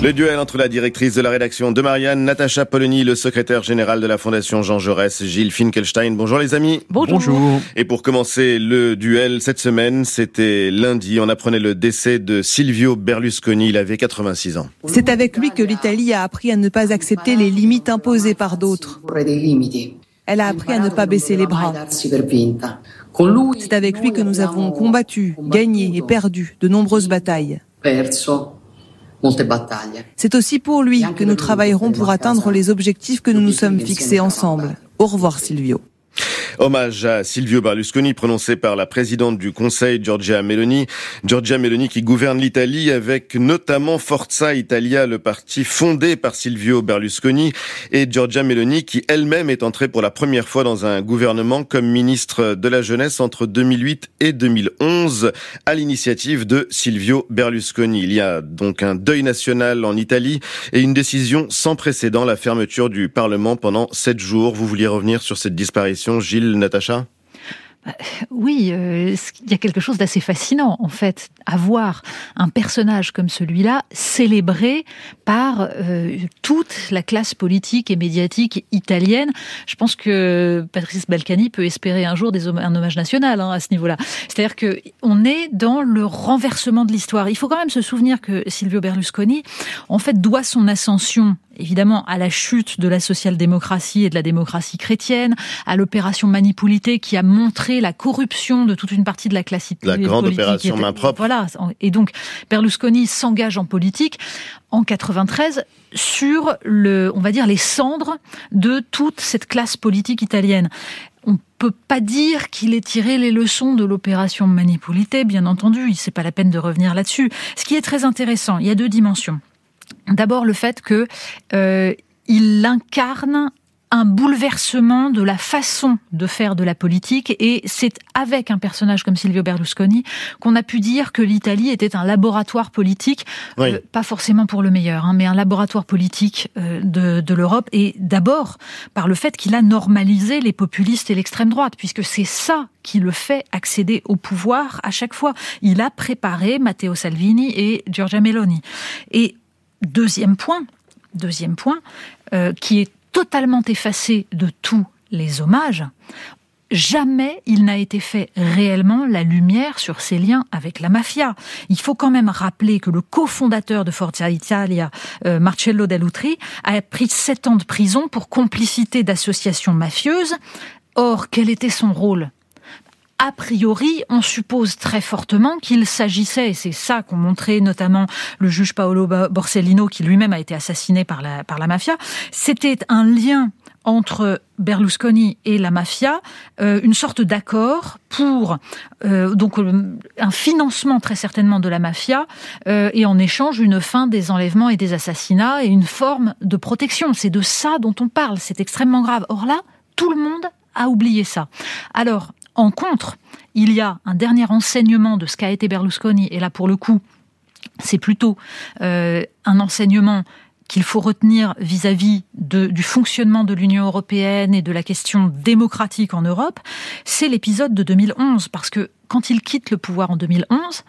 Le duel entre la directrice de la rédaction de Marianne, Natacha Polony, le secrétaire général de la Fondation Jean Jaurès, Gilles Finkelstein. Bonjour les amis. Bonjour. Et pour commencer le duel cette semaine, c'était lundi, on apprenait le décès de Silvio Berlusconi, il avait 86 ans. C'est avec lui que l'Italie a appris à ne pas accepter les limites imposées par d'autres. Elle a appris à ne pas baisser les bras. C'est avec lui que nous avons combattu, gagné et perdu de nombreuses batailles. C'est aussi pour lui que nous travaillerons pour atteindre les objectifs que nous nous sommes fixés ensemble. Au revoir Silvio. Hommage à Silvio Berlusconi prononcé par la présidente du Conseil, Giorgia Meloni. Giorgia Meloni qui gouverne l'Italie avec notamment Forza Italia, le parti fondé par Silvio Berlusconi, et Giorgia Meloni qui elle-même est entrée pour la première fois dans un gouvernement comme ministre de la Jeunesse entre 2008 et 2011 à l'initiative de Silvio Berlusconi. Il y a donc un deuil national en Italie et une décision sans précédent, la fermeture du Parlement pendant sept jours. Vous vouliez revenir sur cette disparition, Gilles, Natacha? Bah, oui, euh, il y a quelque chose d'assez fascinant en fait, à voir un personnage comme celui-là célébré par euh, toute la classe politique et médiatique italienne. Je pense que Patrice Balkany peut espérer un jour des un hommage national hein, à ce niveau-là. C'est-à-dire que on est dans le renversement de l'histoire. Il faut quand même se souvenir que Silvio Berlusconi, en fait, doit son ascension évidemment à la chute de la social-démocratie et de la démocratie chrétienne, à l'opération Manipulité qui a montré la corruption de toute une partie de la classe La grande opération main propre. Voilà. Et donc, Berlusconi s'engage en politique en 93 sur le, on va dire, les cendres de toute cette classe politique italienne. On peut pas dire qu'il ait tiré les leçons de l'opération Manipulité, bien entendu, c'est pas la peine de revenir là-dessus. Ce qui est très intéressant, il y a deux dimensions. D'abord le fait que euh, il incarne un bouleversement de la façon de faire de la politique et c'est avec un personnage comme Silvio Berlusconi qu'on a pu dire que l'Italie était un laboratoire politique, euh, pas forcément pour le meilleur, hein, mais un laboratoire politique euh, de, de l'Europe et d'abord par le fait qu'il a normalisé les populistes et l'extrême droite puisque c'est ça qui le fait accéder au pouvoir à chaque fois. Il a préparé Matteo Salvini et Giorgia Meloni et Deuxième point, deuxième point, euh, qui est totalement effacé de tous les hommages, jamais il n'a été fait réellement la lumière sur ses liens avec la mafia. Il faut quand même rappeler que le cofondateur de Forza Italia, euh, Marcello Dell'Utri, a pris sept ans de prison pour complicité d'associations mafieuses. Or, quel était son rôle? A priori, on suppose très fortement qu'il s'agissait, et c'est ça qu'ont montré notamment le juge Paolo Borsellino, qui lui-même a été assassiné par la, par la mafia, c'était un lien entre Berlusconi et la mafia, euh, une sorte d'accord pour euh, donc euh, un financement très certainement de la mafia et en échange une fin des enlèvements et des assassinats et une forme de protection. C'est de ça dont on parle. C'est extrêmement grave. Or là, tout le monde a oublié ça. Alors, en contre, il y a un dernier enseignement de ce qu'a été Berlusconi, et là pour le coup, c'est plutôt euh, un enseignement qu'il faut retenir vis-à-vis du fonctionnement de l'Union européenne et de la question démocratique en Europe, c'est l'épisode de 2011, parce que quand il quitte le pouvoir en 2011,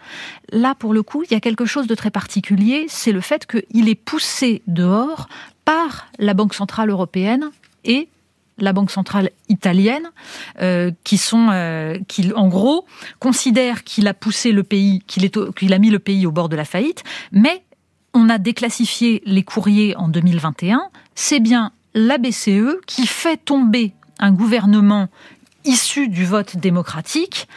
là pour le coup, il y a quelque chose de très particulier, c'est le fait qu'il est poussé dehors par la Banque centrale européenne et la Banque centrale italienne, euh, euh, qui en gros considèrent qu'il a poussé le pays, a mis le pays au bord de la faillite, mais on a déclassifié les courriers en 2021. C'est bien la BCE qui fait tomber un gouvernement issu du vote démocratique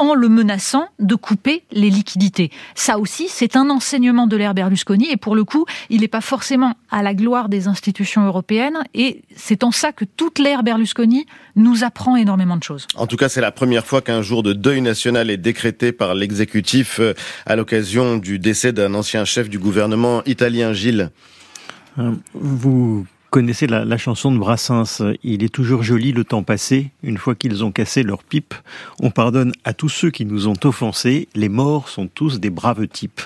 en le menaçant de couper les liquidités. Ça aussi, c'est un enseignement de l'ère Berlusconi et pour le coup, il n'est pas forcément à la gloire des institutions européennes et c'est en ça que toute l'ère Berlusconi nous apprend énormément de choses. En tout cas, c'est la première fois qu'un jour de deuil national est décrété par l'exécutif euh, à l'occasion du décès d'un ancien chef du gouvernement italien, Gilles. Euh, vous connaissez la, la, chanson de Brassens, Il est toujours joli le temps passé, une fois qu'ils ont cassé leur pipe, on pardonne à tous ceux qui nous ont offensés, les morts sont tous des braves types.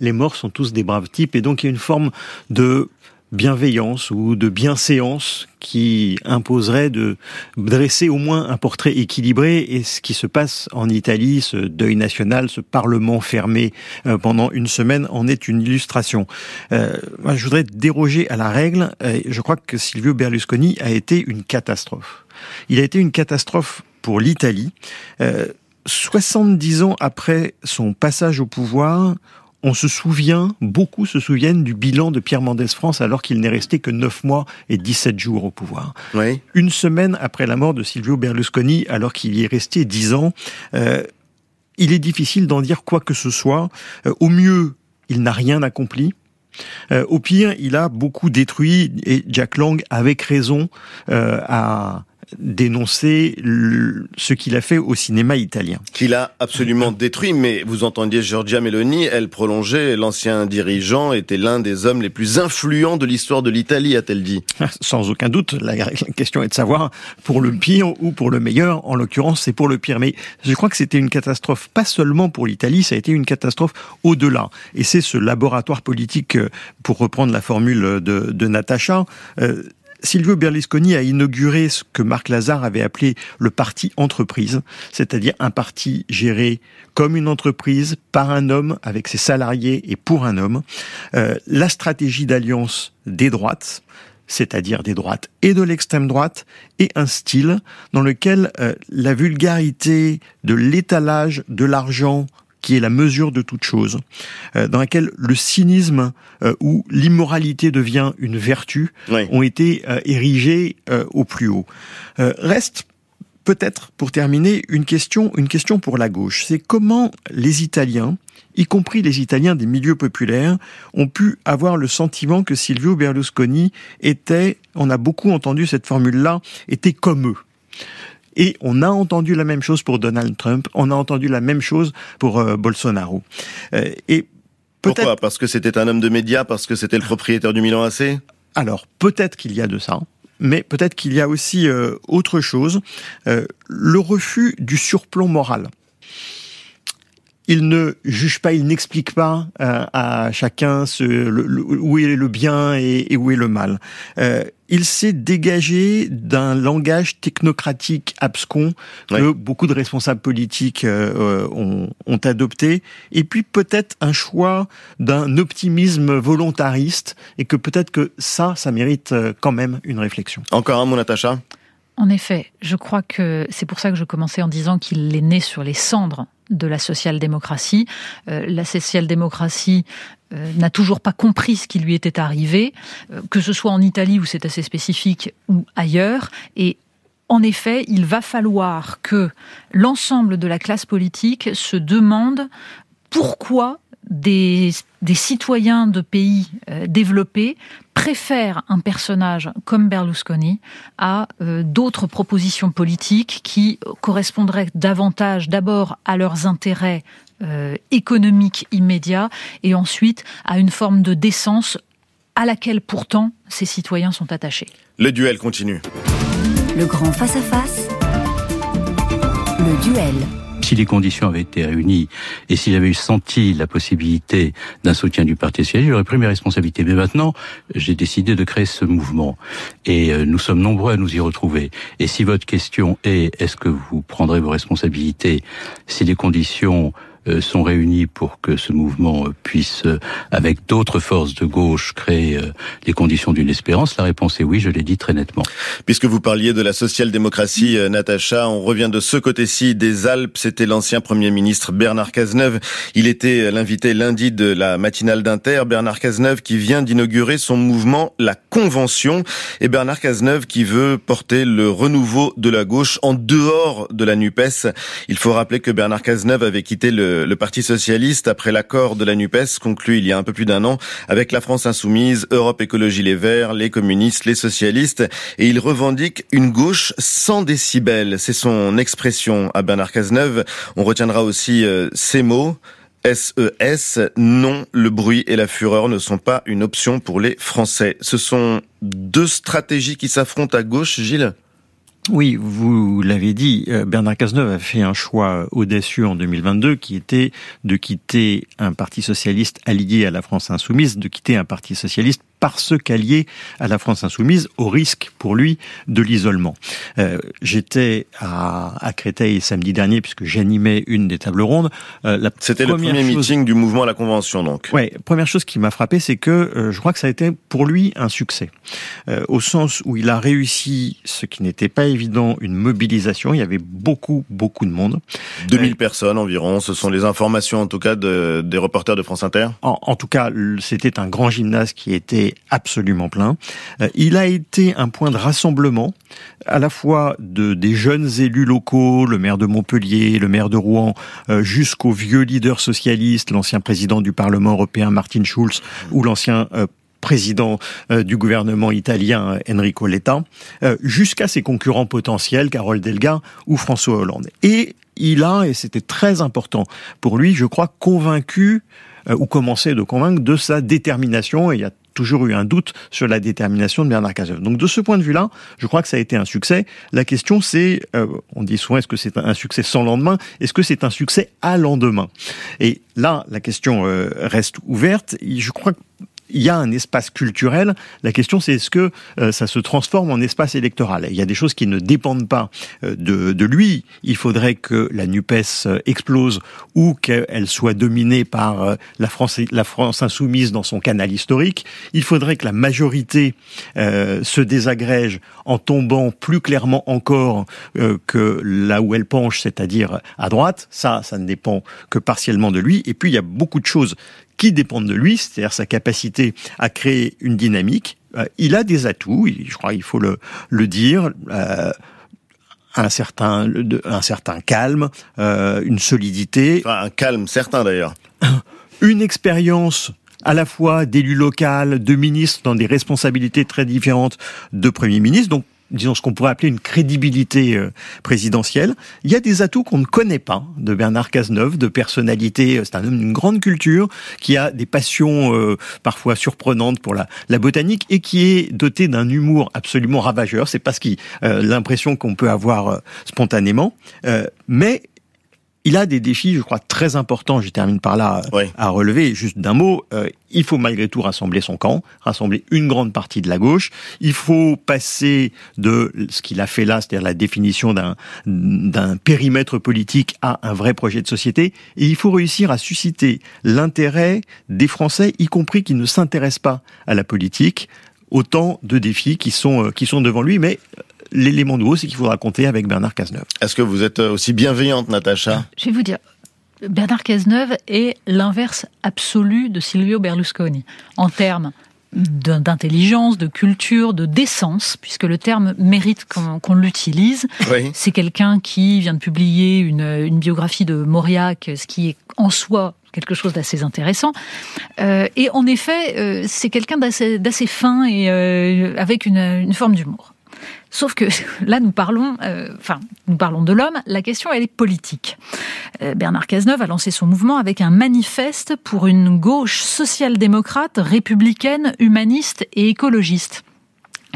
Les morts sont tous des braves types, et donc il y a une forme de bienveillance ou de bienséance qui imposerait de dresser au moins un portrait équilibré et ce qui se passe en Italie, ce deuil national, ce parlement fermé euh, pendant une semaine en est une illustration. Euh, je voudrais déroger à la règle. Je crois que Silvio Berlusconi a été une catastrophe. Il a été une catastrophe pour l'Italie. Euh, 70 ans après son passage au pouvoir, on se souvient, beaucoup se souviennent du bilan de Pierre Mendès France alors qu'il n'est resté que 9 mois et 17 jours au pouvoir. Une semaine après la mort de Silvio Berlusconi, alors qu'il y est resté 10 ans, euh, il est difficile d'en dire quoi que ce soit. Euh, au mieux, il n'a rien accompli. Euh, au pire, il a beaucoup détruit et Jack Lang, avec raison, a dénoncer ce qu'il a fait au cinéma italien. Qu'il a absolument détruit, mais vous entendiez Giorgia Meloni, elle prolongeait, l'ancien dirigeant était l'un des hommes les plus influents de l'histoire de l'Italie, a-t-elle dit Sans aucun doute, la question est de savoir pour le pire ou pour le meilleur, en l'occurrence c'est pour le pire. Mais je crois que c'était une catastrophe pas seulement pour l'Italie, ça a été une catastrophe au-delà. Et c'est ce laboratoire politique, euh, pour reprendre la formule de, de Natacha, euh, Silvio Berlusconi a inauguré ce que Marc Lazare avait appelé le parti entreprise, c'est-à-dire un parti géré comme une entreprise par un homme avec ses salariés et pour un homme. Euh, la stratégie d'alliance des droites, c'est-à-dire des droites et de l'extrême droite, et un style dans lequel euh, la vulgarité de l'étalage de l'argent qui est la mesure de toute chose, euh, dans laquelle le cynisme euh, ou l'immoralité devient une vertu, ont été euh, érigés au plus haut. reste peut-être, pour terminer, une question, une question pour la gauche. C'est comment les Italiens, y compris les Italiens des milieux populaires, ont pu avoir le sentiment que Silvio Berlusconi était, on a beaucoup entendu cette formule-là, était comme eux? Et on a entendu la même chose pour Donald Trump, on a entendu la même chose pour euh, Bolsonaro. Euh, et Pourquoi? Parce que c'était un homme de médias, parce que c'était le propriétaire du Milan AC Alors, peut-être qu'il y a de ça. Mais peut-être qu'il y a aussi euh, autre chose, le refus du surplomb moral il ne juge pas, il n'explique pas à chacun ce, où est le bien et, où est le mal il s'est dégagé d'un langage technocratique abscon que beaucoup de responsables politiques euh, ont, ont, adopté, et puis peut-être un choix d'un optimisme volontariste, et que peut-être que ça, ça mérite euh, quand même une réflexion. Encore un mot, Natacha en effet, je crois que c'est pour ça que je commençais en disant qu'il est né sur les cendres de la social-démocratie. Euh, la social-démocratie euh, n'a toujours pas compris ce qui lui était arrivé, euh, que ce soit en Italie où c'est assez spécifique ou ailleurs. Et en effet, il va falloir que l'ensemble de la classe politique se demande pourquoi des, citoyens de pays développés préfèrent un personnage comme Berlusconi à euh, d'autres propositions politiques qui correspondraient davantage d'abord à leurs intérêts euh, économiques immédiats et ensuite à une forme de décence à laquelle pourtant ces citoyens sont attachés. Le duel continue. Le grand face-à-face. -face. Le duel si les conditions avaient été réunies et si j'avais senti la possibilité d'un soutien du Parti socialiste, j'aurais pris mes responsabilités. Mais maintenant, j'ai décidé de créer ce mouvement et euh, nous sommes nombreux à nous y retrouver. Et si votre question est est-ce que vous prendrez vos responsabilités si les conditions sont réunis pour que ce mouvement puisse, euh, avec d'autres forces de gauche, créer euh, les conditions d'une espérance La réponse est oui, je l'ai dit très nettement. Puisque vous parliez de la social-démocratie, Natacha, on revient de ce côté-ci des Alpes. C'était l'ancien Premier ministre Bernard Cazeneuve. Il était l'invité lundi de la matinale d'Inter. Bernard Cazeneuve qui vient d'inaugurer son mouvement La Convention. Et Bernard Cazeneuve qui veut porter le renouveau de la gauche en dehors de la NUPES. Il faut rappeler que Bernard Cazeneuve avait quitté le le, Parti socialiste après l'accord de la NUPES conclu il y a un peu plus d'un an avec la France insoumise, Europe Écologie Les Verts, les communistes, les socialistes, et il revendique une gauche sans décibels. C'est son expression à Bernard Cazeneuve. On retiendra aussi euh, ces mots. SES, e non, le bruit et la fureur ne sont pas une option pour les Français. Ce sont deux stratégies qui s'affrontent à gauche, Gilles? Oui, vous l'avez dit, euh, Bernard Cazeneuve a fait un choix audacieux en 2022 qui était de quitter un parti socialiste allié à la France insoumise, de quitter un parti socialiste parce qu'allié à la France insoumise, au risque pour lui de l'isolement. Euh, J'étais à, à Créteil samedi dernier puisque j'animais une des tables rondes. Euh, C'était le premier meeting du mouvement à la Convention, donc. Ouais, première chose qui m'a frappé, c'est que euh, je crois que ça a été pour lui un succès, au sens où il a réussi ce qui n'était pas évident, une mobilisation. Il y avait beaucoup, beaucoup de monde. 2000 personnes environ. Ce sont les informations, en tout cas, de, des reporters de France Inter? En, en tout cas, c'était un grand gymnase qui était absolument plein. Euh, il a été un point de rassemblement à la fois de des jeunes élus locaux, le maire de Montpellier, le maire de Rouen, euh, jusqu'au vieux leader socialiste, l'ancien président du Parlement européen Martin Schulz ou l'ancien euh, président du gouvernement italien Enrico Letta, jusqu'à ses concurrents potentiels, Carole Delga ou François Hollande. Et il a, et c'était très important pour lui, je crois, convaincu ou commencé de convaincre de sa détermination. Et il y a toujours eu un doute sur la détermination de Bernard Cazeneuve. Donc de ce point de vue-là, je crois que ça a été un succès. La question c'est, euh, on dit souvent, est-ce que c'est un succès sans lendemain? Est-ce que c'est un succès à lendemain? Et là, la question euh, reste ouverte. Je crois que il y a un espace culturel. La question, c'est est-ce que euh, ça se transforme en espace électoral? Il y a des choses qui ne dépendent pas euh, de, de, lui. Il faudrait que la NUPES euh, explose ou qu'elle soit dominée par la France, la France insoumise dans son canal historique. Il faudrait que la majorité se désagrège en tombant plus clairement encore que là où elle penche, c'est-à-dire à droite. Ça, ça ne dépend que partiellement de lui. Et puis, il y a beaucoup de choses qui dépendent de lui, c'est-à-dire sa capacité à créer une dynamique. Euh, il a des atouts, je crois qu'il faut le, le dire. Euh, un certain, un certain calme, euh, une solidité. un calme certain d'ailleurs. Une expérience à la fois d'élu local, de ministre dans des responsabilités très différentes de Premier ministre. Donc disons ce qu'on pourrait appeler une crédibilité euh, présidentielle. Il y a des atouts qu'on ne connaît pas de Bernard Cazeneuve, de personnalité. Euh, c'est un homme d'une grande culture qui a des passions euh, parfois surprenantes pour la, la, botanique et qui est doté d'un humour absolument ravageur. C'est pas ce qui l'impression qu'on peut avoir spontanément, mais il a des défis, je crois, très importants, je termine par là, à relever. Juste d'un mot, euh, il faut malgré tout rassembler son camp, rassembler une grande partie de la gauche. Il faut passer de ce qu'il a fait là, c'est-à-dire la définition d'un, d'un périmètre politique à un vrai projet de société. Et il faut réussir à susciter l'intérêt des Français, y compris qui ne s'intéressent pas à la politique, autant de défis qui sont, euh, qui sont devant lui, mais l'élément nouveau, c'est qu'il faudra compter avec Bernard Cazeneuve. Est-ce que vous êtes euh, aussi bienveillante, Natacha? Je vais vous dire, Bernard Cazeneuve est l'inverse absolu de Silvio Berlusconi en termes d'intelligence, de culture, de décence, puisque le terme mérite qu'on l'utilise. C'est quelqu'un qui vient de publier une, biographie de Mauriac, ce qui est en soi quelque chose d'assez intéressant. Euh, et en effet, euh, c'est quelqu'un d'assez fin et avec une forme d'humour. Sauf que là, nous parlons, euh, enfin, nous parlons de l'homme. La question, elle est politique. Euh, Bernard Cazeneuve a lancé son mouvement avec un manifeste pour une gauche social-démocrate, républicaine, humaniste et écologiste.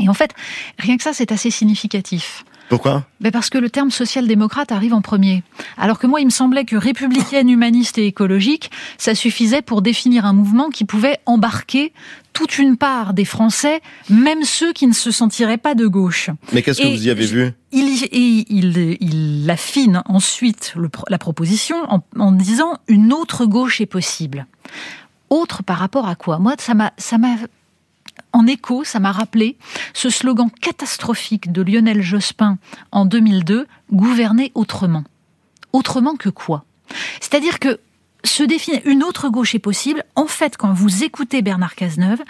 Et en fait, rien que ça, c'est assez significatif. Pourquoi? Ben Parce que le terme social-démocrate arrive en premier. Alors que moi, il me semblait que républicaine, humaniste et écologique, ça suffisait pour définir un mouvement qui pouvait embarquer toute une part des Français, même ceux qui ne se sentiraient pas de gauche. Mais qu'est-ce que vous y avez vu? il, il, il, affine ensuite la proposition en, en disant une autre gauche est possible. Autre par rapport à quoi? Moi, ça m'a en écho, ça m'a rappelé ce slogan catastrophique de Lionel Jospin en 2002, gouverner autrement. Autrement que quoi? C'est-à-dire que une autre gauche est possible. En fait, quand vous écoutez Bernard Cazeneuve,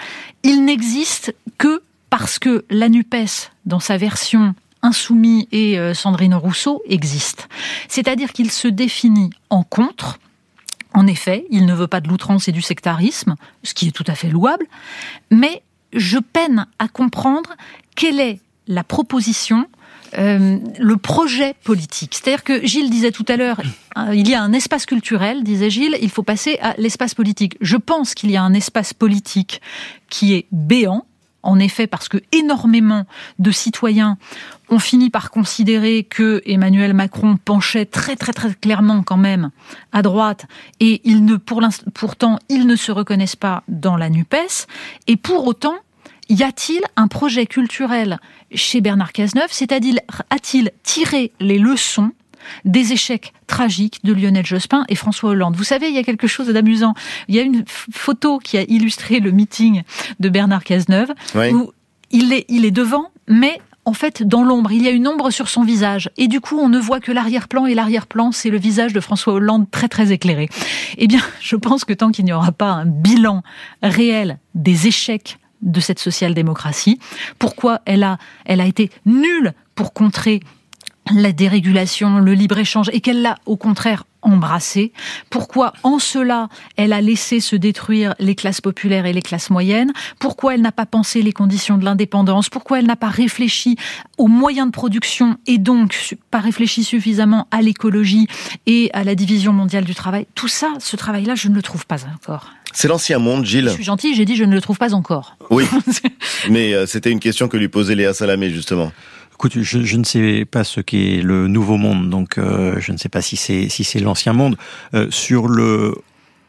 il n'existe que parce que la NUPES, dans sa version insoumis et euh, Sandrine Rousseau, existe. C'est-à-dire qu'il se définit en contre, en effet, il ne veut pas de l'outrance et du sectarisme, ce qui est tout à fait louable, mais je peine à comprendre quelle est la proposition euh, le projet politique. C'est-à-dire que Gilles disait tout à l'heure, euh, il y a un espace culturel, disait Gilles, il faut passer à l'espace politique. Je pense qu'il y a un espace politique qui est béant, en effet, parce que énormément de citoyens ont fini par considérer que Emmanuel Macron penchait très très très clairement quand même à droite et ils ne, pour pourtant, ils ne se reconnaissent pas dans la NUPES. Et pour autant, y a-t-il un projet culturel chez Bernard Cazeneuve C'est-à-dire, a-t-il tiré les leçons des échecs tragiques de Lionel Jospin et François Hollande? Vous savez, il y a quelque chose d'amusant. Il y a une photo qui a illustré le meeting de Bernard Cazeneuve où il est, il est devant, mais en fait, dans l'ombre, il y a une ombre sur son visage. Et du coup, on ne voit que l'arrière-plan. Et l'arrière-plan, c'est le visage de François Hollande très, très éclairé. Eh bien, je pense que tant qu'il n'y aura pas un bilan réel des échecs de cette social-démocratie. Pourquoi elle a, elle a été nulle pour contrer la dérégulation, le libre-échange, et qu'elle l'a au contraire embrassé Pourquoi en cela elle a laissé se détruire les classes populaires et les classes moyennes? Pourquoi elle n'a pas pensé les conditions de l'indépendance? Pourquoi elle n'a pas réfléchi aux moyens de production et donc pas réfléchi suffisamment à l'écologie et à la division mondiale du travail? Tout ça, ce travail-là, je ne le trouve pas encore. C'est l'ancien monde, Gilles. Je suis gentil, j'ai dit je ne le trouve pas encore. Oui, mais euh, c'était une question que lui posait Léa Salamé, justement. Écoute, je, ne sais pas ce qu'est le nouveau monde, donc euh, je ne sais pas si c'est si c'est l'ancien monde. Euh, sur le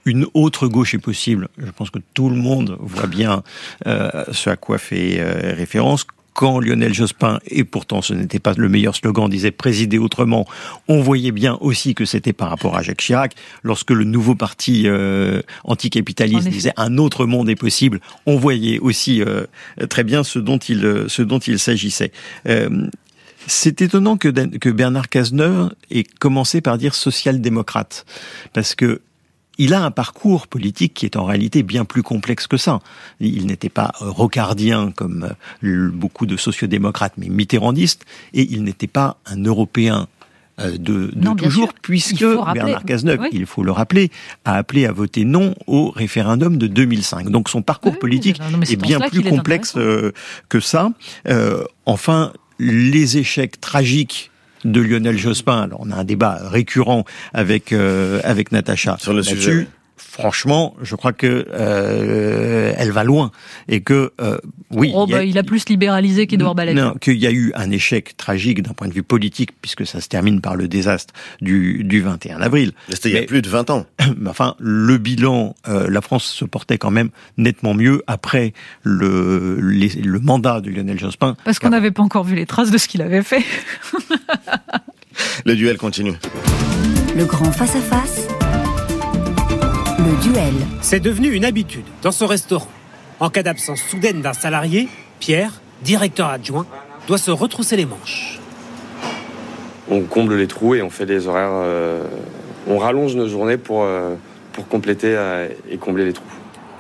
une autre gauche est possible. Je pense que tout le monde voit bien euh, ce à quoi fait référence quand Lionel Jospin, et pourtant ce n'était pas le meilleur slogan, disait présider autrement, on voyait bien aussi que c'était par rapport à Jacques Chirac. Lorsque le nouveau parti euh, anticapitaliste disait un autre monde est possible, on voyait aussi euh, très bien ce dont il, ce dont il s'agissait. Euh, c'est étonnant que, que Bernard Cazeneuve ait commencé par dire social-démocrate, parce que il a un parcours politique qui est en réalité bien plus complexe que ça. Il n'était pas rocardien comme euh, beaucoup de sociodémocrates, mais mitterrandiste, et il n'était pas un Européen euh, de, toujours, puisque Bernard Cazeneuve, il faut le rappeler, a appelé à voter non au référendum de 2005. Donc son parcours politique est, bien plus complexe euh, que ça. enfin, les échecs tragiques de Lionel Jospin. Alors on a un débat récurrent avec euh, avec Natacha sur le sujet franchement, je crois que euh, elle va loin et que euh, oui, oh, bah, il a plus libéralisé qu'Edouard Balladur. Non, qu'il y a eu un échec tragique d'un point de vue politique puisque ça se termine par le désastre du, du 21 avril. C'était il y a plus de 20 ans. Mais enfin, le bilan, euh, la France se portait quand même nettement mieux après le le mandat de Lionel Jospin. Parce qu'on n'avait pas encore vu les traces de ce qu'il avait fait. le duel continue. Le grand face à face le duel. C'est devenu une habitude dans ce restaurant. En cas d'absence soudaine d'un salarié, Pierre, directeur adjoint, doit se retrousser les manches. On comble les trous et on fait des horaires. Euh, on rallonge nos journées pour, euh, pour compléter euh, et combler les trous.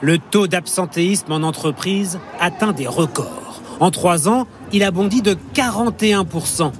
Le taux d'absentéisme en entreprise atteint des records. En trois ans, il a bondi de 41%.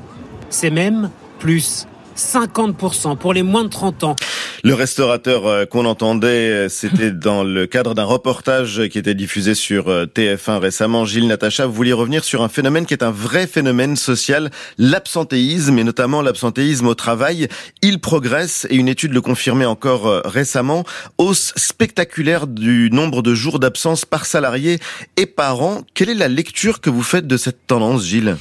C'est même plus 50% pour les moins de 30 ans. Le restaurateur euh, qu'on entendait, euh, c'était dans le cadre d'un reportage qui était diffusé sur euh, TF1 récemment. Gilles Natacha, vous vouliez revenir sur un phénomène qui est un vrai phénomène social, l'absentéisme, et notamment l'absentéisme au travail. Il progresse, et une étude le confirmait encore récemment, hausse spectaculaire du nombre de jours d'absence par salarié et par an. Quelle est la lecture que vous faites de cette tendance, Gilles?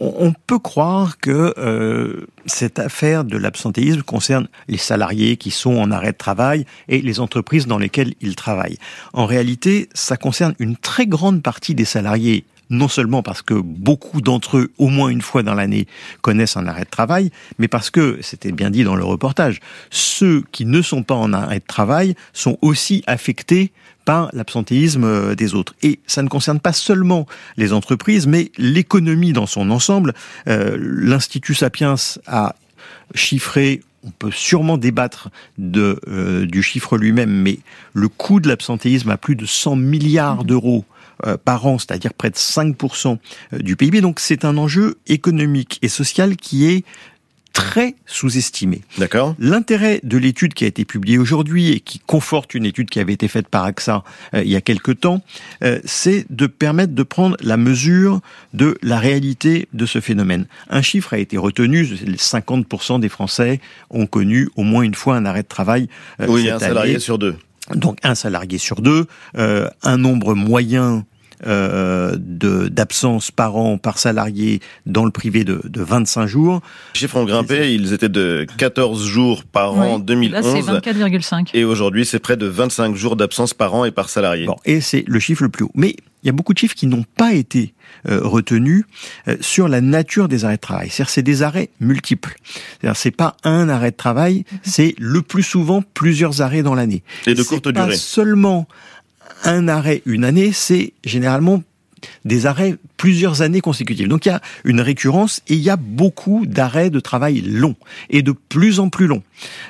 On peut croire que euh, cette affaire de l'absentéisme concerne les salariés qui sont en arrêt de travail et les entreprises dans lesquelles ils travaillent. En réalité, ça concerne une très grande partie des salariés non seulement parce que beaucoup d'entre eux, au moins une fois dans l'année, connaissent un arrêt de travail, mais parce que, c'était bien dit dans le reportage, ceux qui ne sont pas en arrêt de travail sont aussi affectés par l'absentéisme euh, des autres. Et ça ne concerne pas seulement les entreprises, mais l'économie dans son ensemble. Euh, L'Institut Sapiens a chiffré on peut sûrement débattre euh, du chiffre lui-même, mais le coût de l'absentéisme à plus de 100 milliards d'euros par an, c'est-à-dire près de 5% du PIB. Donc c'est un enjeu économique et social qui est très sous-estimé. D'accord. L'intérêt de l'étude qui a été publiée aujourd'hui et qui conforte une étude qui avait été faite par AXA euh, il y a quelque temps, euh, c'est de permettre de prendre la mesure de la réalité de ce phénomène. Un chiffre a été retenu, 50% des Français ont connu au moins une fois un arrêt de travail. Euh, oui, un salarié sur deux. Donc un salarié sur deux, un nombre moyen euh, d'absence par an par salarié dans le privé de, de 25 jours. Les chiffres ont grimpé, ils étaient de 14 jours par an en 2011. Là, c'est 24,5. Et aujourd'hui, c'est près de 25 jours d'absence par an et par salarié. Bon, et c'est le chiffre le plus haut. Mais il y a beaucoup de chiffres qui n'ont pas été euh, retenus euh, sur la nature des arrêts de travail. C'est-à-dire c'est des arrêts multiples. C'est-à-dire c'est pas un arrêt de travail, mhm. c'est le plus souvent plusieurs arrêts dans l'année. Et de courte durée. Pas seulement un arrêt une année, c'est généralement des arrêts plusieurs années consécutives. Donc il y a une récurrence et il y a beaucoup d'arrêts de travail longs et de plus en plus longs.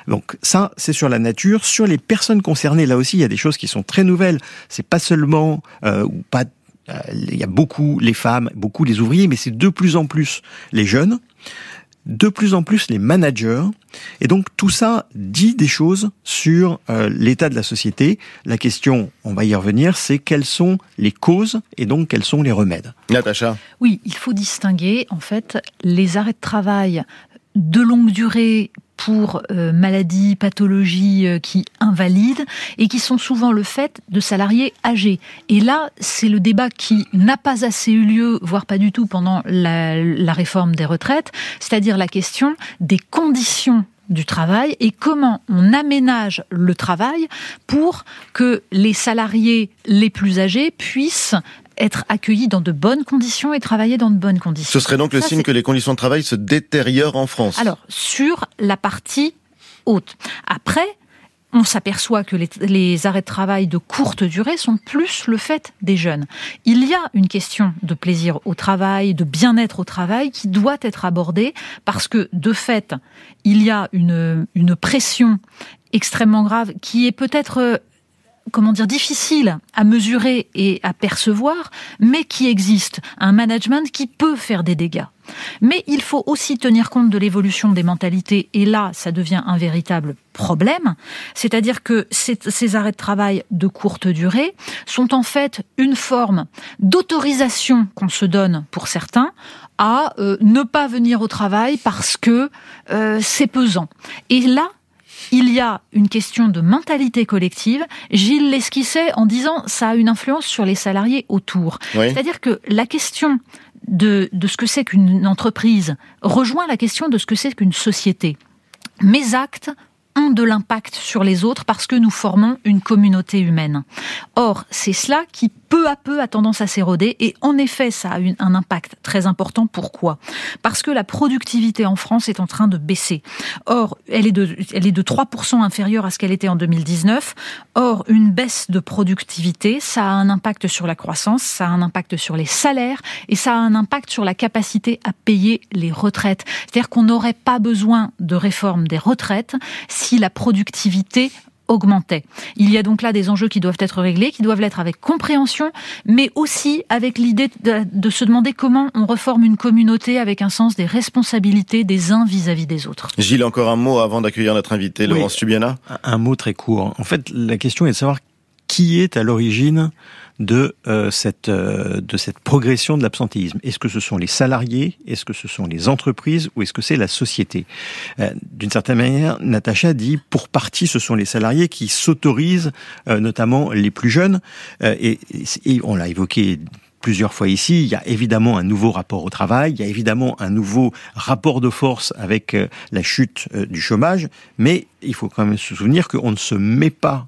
Donc ça, c'est sur la nature. Sur les personnes concernées, là aussi, il y a des choses qui sont très nouvelles. C'est pas seulement euh, ou pas. Euh, il y a beaucoup les femmes, beaucoup les ouvriers, mais c'est de plus en plus les jeunes. De plus en plus les managers. Et donc tout ça dit des choses sur euh, l'état de la société. La question, on va y revenir, c'est quelles sont les causes et donc quels sont les remèdes. Natacha Oui, il faut distinguer en fait les arrêts de travail de longue durée pour euh, maladies, pathologies euh, qui invalident et qui sont souvent le fait de salariés âgés. Et là, c'est le débat qui n'a pas assez eu lieu, voire pas du tout pendant la, la réforme des retraites, c'est-à-dire la question des conditions du travail et comment on aménage le travail pour que les salariés les plus âgés puissent être accueillis dans de bonnes conditions et travailler dans de bonnes conditions. Ce serait donc le signe que les conditions de travail se détériorent en France. Alors, sur la partie haute. Après, on s'aperçoit que les, les, arrêts de travail de courte durée sont plus le fait des jeunes. Il y a une question de plaisir au travail, de bien-être au travail qui doit être abordée parce que, de fait, il y a une, une pression extrêmement grave qui est peut-être comment dire, difficile à mesurer et à percevoir, mais qui existe. Un management qui peut faire des dégâts. Mais il faut aussi tenir compte de l'évolution des mentalités, et là, ça devient un véritable problème. C'est-à-dire que ces arrêts de travail de courte durée sont en fait une forme d'autorisation qu'on se donne pour certains à euh, ne pas venir au travail parce que euh, c'est pesant. Et là, il y a une question de mentalité collective. Gilles l'esquissait en disant ça a une influence sur les salariés autour. C'est-à-dire que la question de, de ce que c'est qu'une entreprise rejoint la question de ce que c'est qu'une société. Mes actes ont de l'impact sur les autres parce que nous formons une communauté humaine. Or, c'est cela qui peu à peu a tendance à s'éroder et en effet, ça a un impact très important. Pourquoi? Parce que la productivité en France est en train de baisser. Or, elle est de, elle est de 3% inférieure à ce qu'elle était en 2019. Or, une baisse de productivité, ça a un impact sur la croissance, ça a un impact sur les salaires et ça a un impact sur la capacité à payer les retraites. C'est-à-dire qu'on n'aurait pas besoin de réforme des retraites si la productivité augmentait. Il y a donc là des enjeux qui doivent être réglés, qui doivent l'être avec compréhension, mais aussi avec l'idée de, se demander comment on reforme une communauté avec un sens des responsabilités des uns vis-à-vis des autres. Gilles, encore un mot avant d'accueillir notre invité, Laurence Tubiana Un mot très court. En fait, la question est de savoir qui est à l'origine de euh, cette euh, de cette progression de l'absentéisme. Est-ce que ce sont les salariés? Est-ce que ce sont les entreprises? Ou est-ce que c'est la société? Euh, D'une certaine manière, Natacha dit pour partie, ce sont les salariés qui s'autorisent, notamment les plus jeunes. Et, et, on l'a évoqué plusieurs fois ici, il y a évidemment un nouveau rapport au travail, il y a évidemment un nouveau rapport de force avec la chute du chômage, mais il faut quand même se souvenir qu'on ne se met pas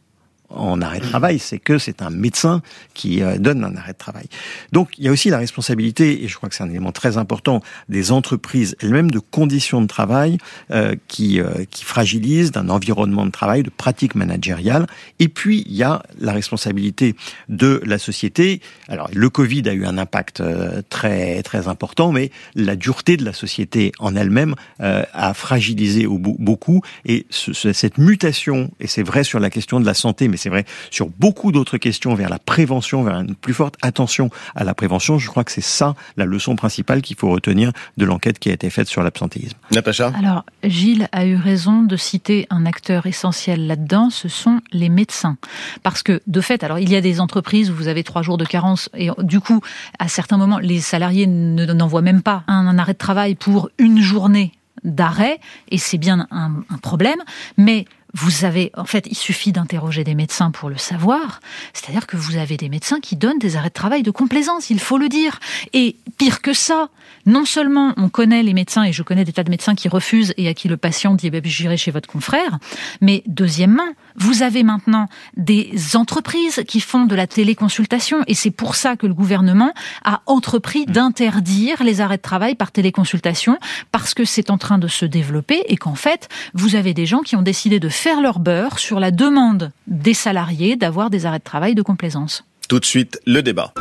en arrêt de travail, c'est que c'est un médecin qui euh, donne un arrêt de travail. Donc il y a aussi la responsabilité, et je crois que c'est un élément très important, des entreprises elles-mêmes de conditions de travail euh, qui, euh, qui fragilisent d'un environnement de travail, de pratiques managériales. Et puis il y a la responsabilité de la société. Alors le Covid a eu un impact très très important, mais la dureté de la société en elle-même a fragilisé beaucoup. Et cette mutation, et c'est vrai sur la question de la santé, mais c'est vrai sur beaucoup d'autres questions vers la prévention, vers une plus forte attention à la prévention. Je crois que c'est ça la leçon principale qu'il faut retenir de l'enquête qui a été faite sur l'absentéisme. Natacha? Alors, Gilles a eu raison de citer un acteur essentiel là-dedans, ce sont les médecins. Parce que, de fait, alors il y a des entreprises où vous avez trois jours de carence et du coup, à certains moments, les salariés n'envoient même pas un, arrêt de travail pour une journée d'arrêt, et c'est bien un, un problème, mais vous avez, en fait, il suffit d'interroger des médecins pour le savoir. C'est-à-dire que vous avez des médecins qui donnent des arrêts de travail de complaisance, il faut le dire. Et pire que ça, non seulement on connaît les médecins, et je connais des tas de médecins qui refusent et à qui le patient dit, eh ben, j'irai chez votre confrère, mais deuxièmement, vous avez maintenant des entreprises qui font de la téléconsultation, et c'est pour ça que le gouvernement a entrepris d'interdire les arrêts de travail par téléconsultation, parce que c'est en train de se développer, et qu'en fait, vous avez des gens qui ont décidé de faire leur beurre sur la demande des salariés d'avoir des arrêts de travail de complaisance. Tout de suite, le débat.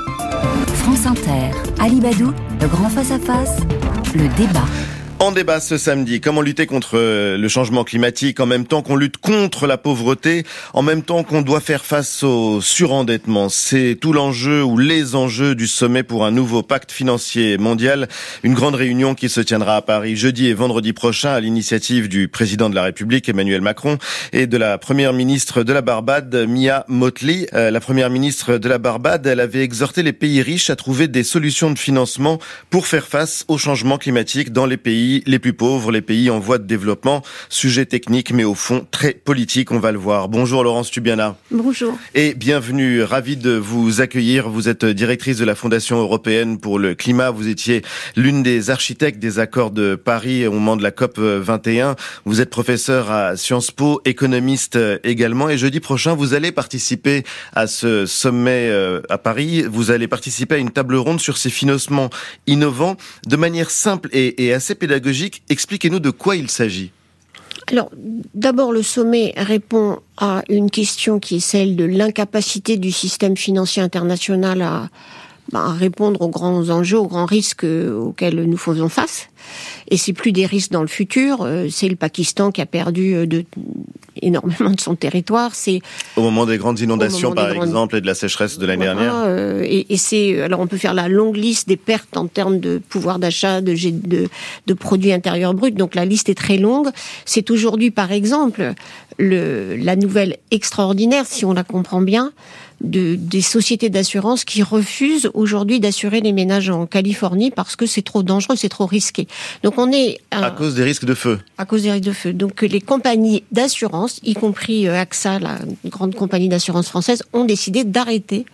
France Inter, Alibadou, le grand face-à-face, le débat. En débat ce samedi, comment lutter contre euh, le changement climatique en même temps qu'on lutte contre la pauvreté, en même temps qu'on doit faire face au surendettement? C'est tout l'enjeu ou les enjeux du sommet pour un nouveau pacte financier mondial, une grande réunion qui se tiendra à Paris jeudi et vendredi prochain à l'initiative du président de la République Emmanuel Macron et de la première ministre de la Barbade Mia Motley. Euh, la première ministre de la Barbade, elle avait exhorté les pays riches à trouver des solutions de financement pour faire face au changement climatique dans les pays les plus pauvres, les pays en voie de développement. Sujet technique, mais au fond très politique, on va le voir. Bonjour Laurence Tubiana. Bonjour. Et bienvenue, ravi de vous accueillir. Vous êtes directrice de la Fondation européenne pour le climat. Vous étiez l'une des architectes des accords de Paris au moment de la COP 21. Vous êtes professeur à Sciences Po, économiste également. Et jeudi prochain, vous allez participer à ce sommet euh, à Paris. Vous allez participer à une table ronde sur ces financements innovants de manière simple et assez pédagogique Expliquez-nous de quoi il s'agit. Alors, d'abord, le sommet répond à une question qui est celle de l'incapacité du système financier international à, bah, répondre aux grands enjeux, aux grands risques auxquels nous faisons face. Et c'est plus des risques dans le futur. Euh, c'est le Pakistan qui a perdu euh, de, énormément de son territoire. C'est au moment des grandes inondations, par exemple, et de la sécheresse de l'année dernière. Euh, et, et c'est alors on peut faire la longue liste des pertes en termes de pouvoir d'achat, de, de, de produits intérieurs bruts. Donc la liste est très longue. C'est aujourd'hui, par exemple, le, la nouvelle extraordinaire, si on la comprend bien, de, des sociétés d'assurance qui refusent aujourd'hui d'assurer les ménages en Californie parce que c'est trop dangereux, c'est trop risqué. Donc on est à, cause des risques de feu. À cause des risques de feu. Donc les compagnies d'assurance, y compris euh, AXA, la grande compagnie d'assurance française, ont décidé d'arrêter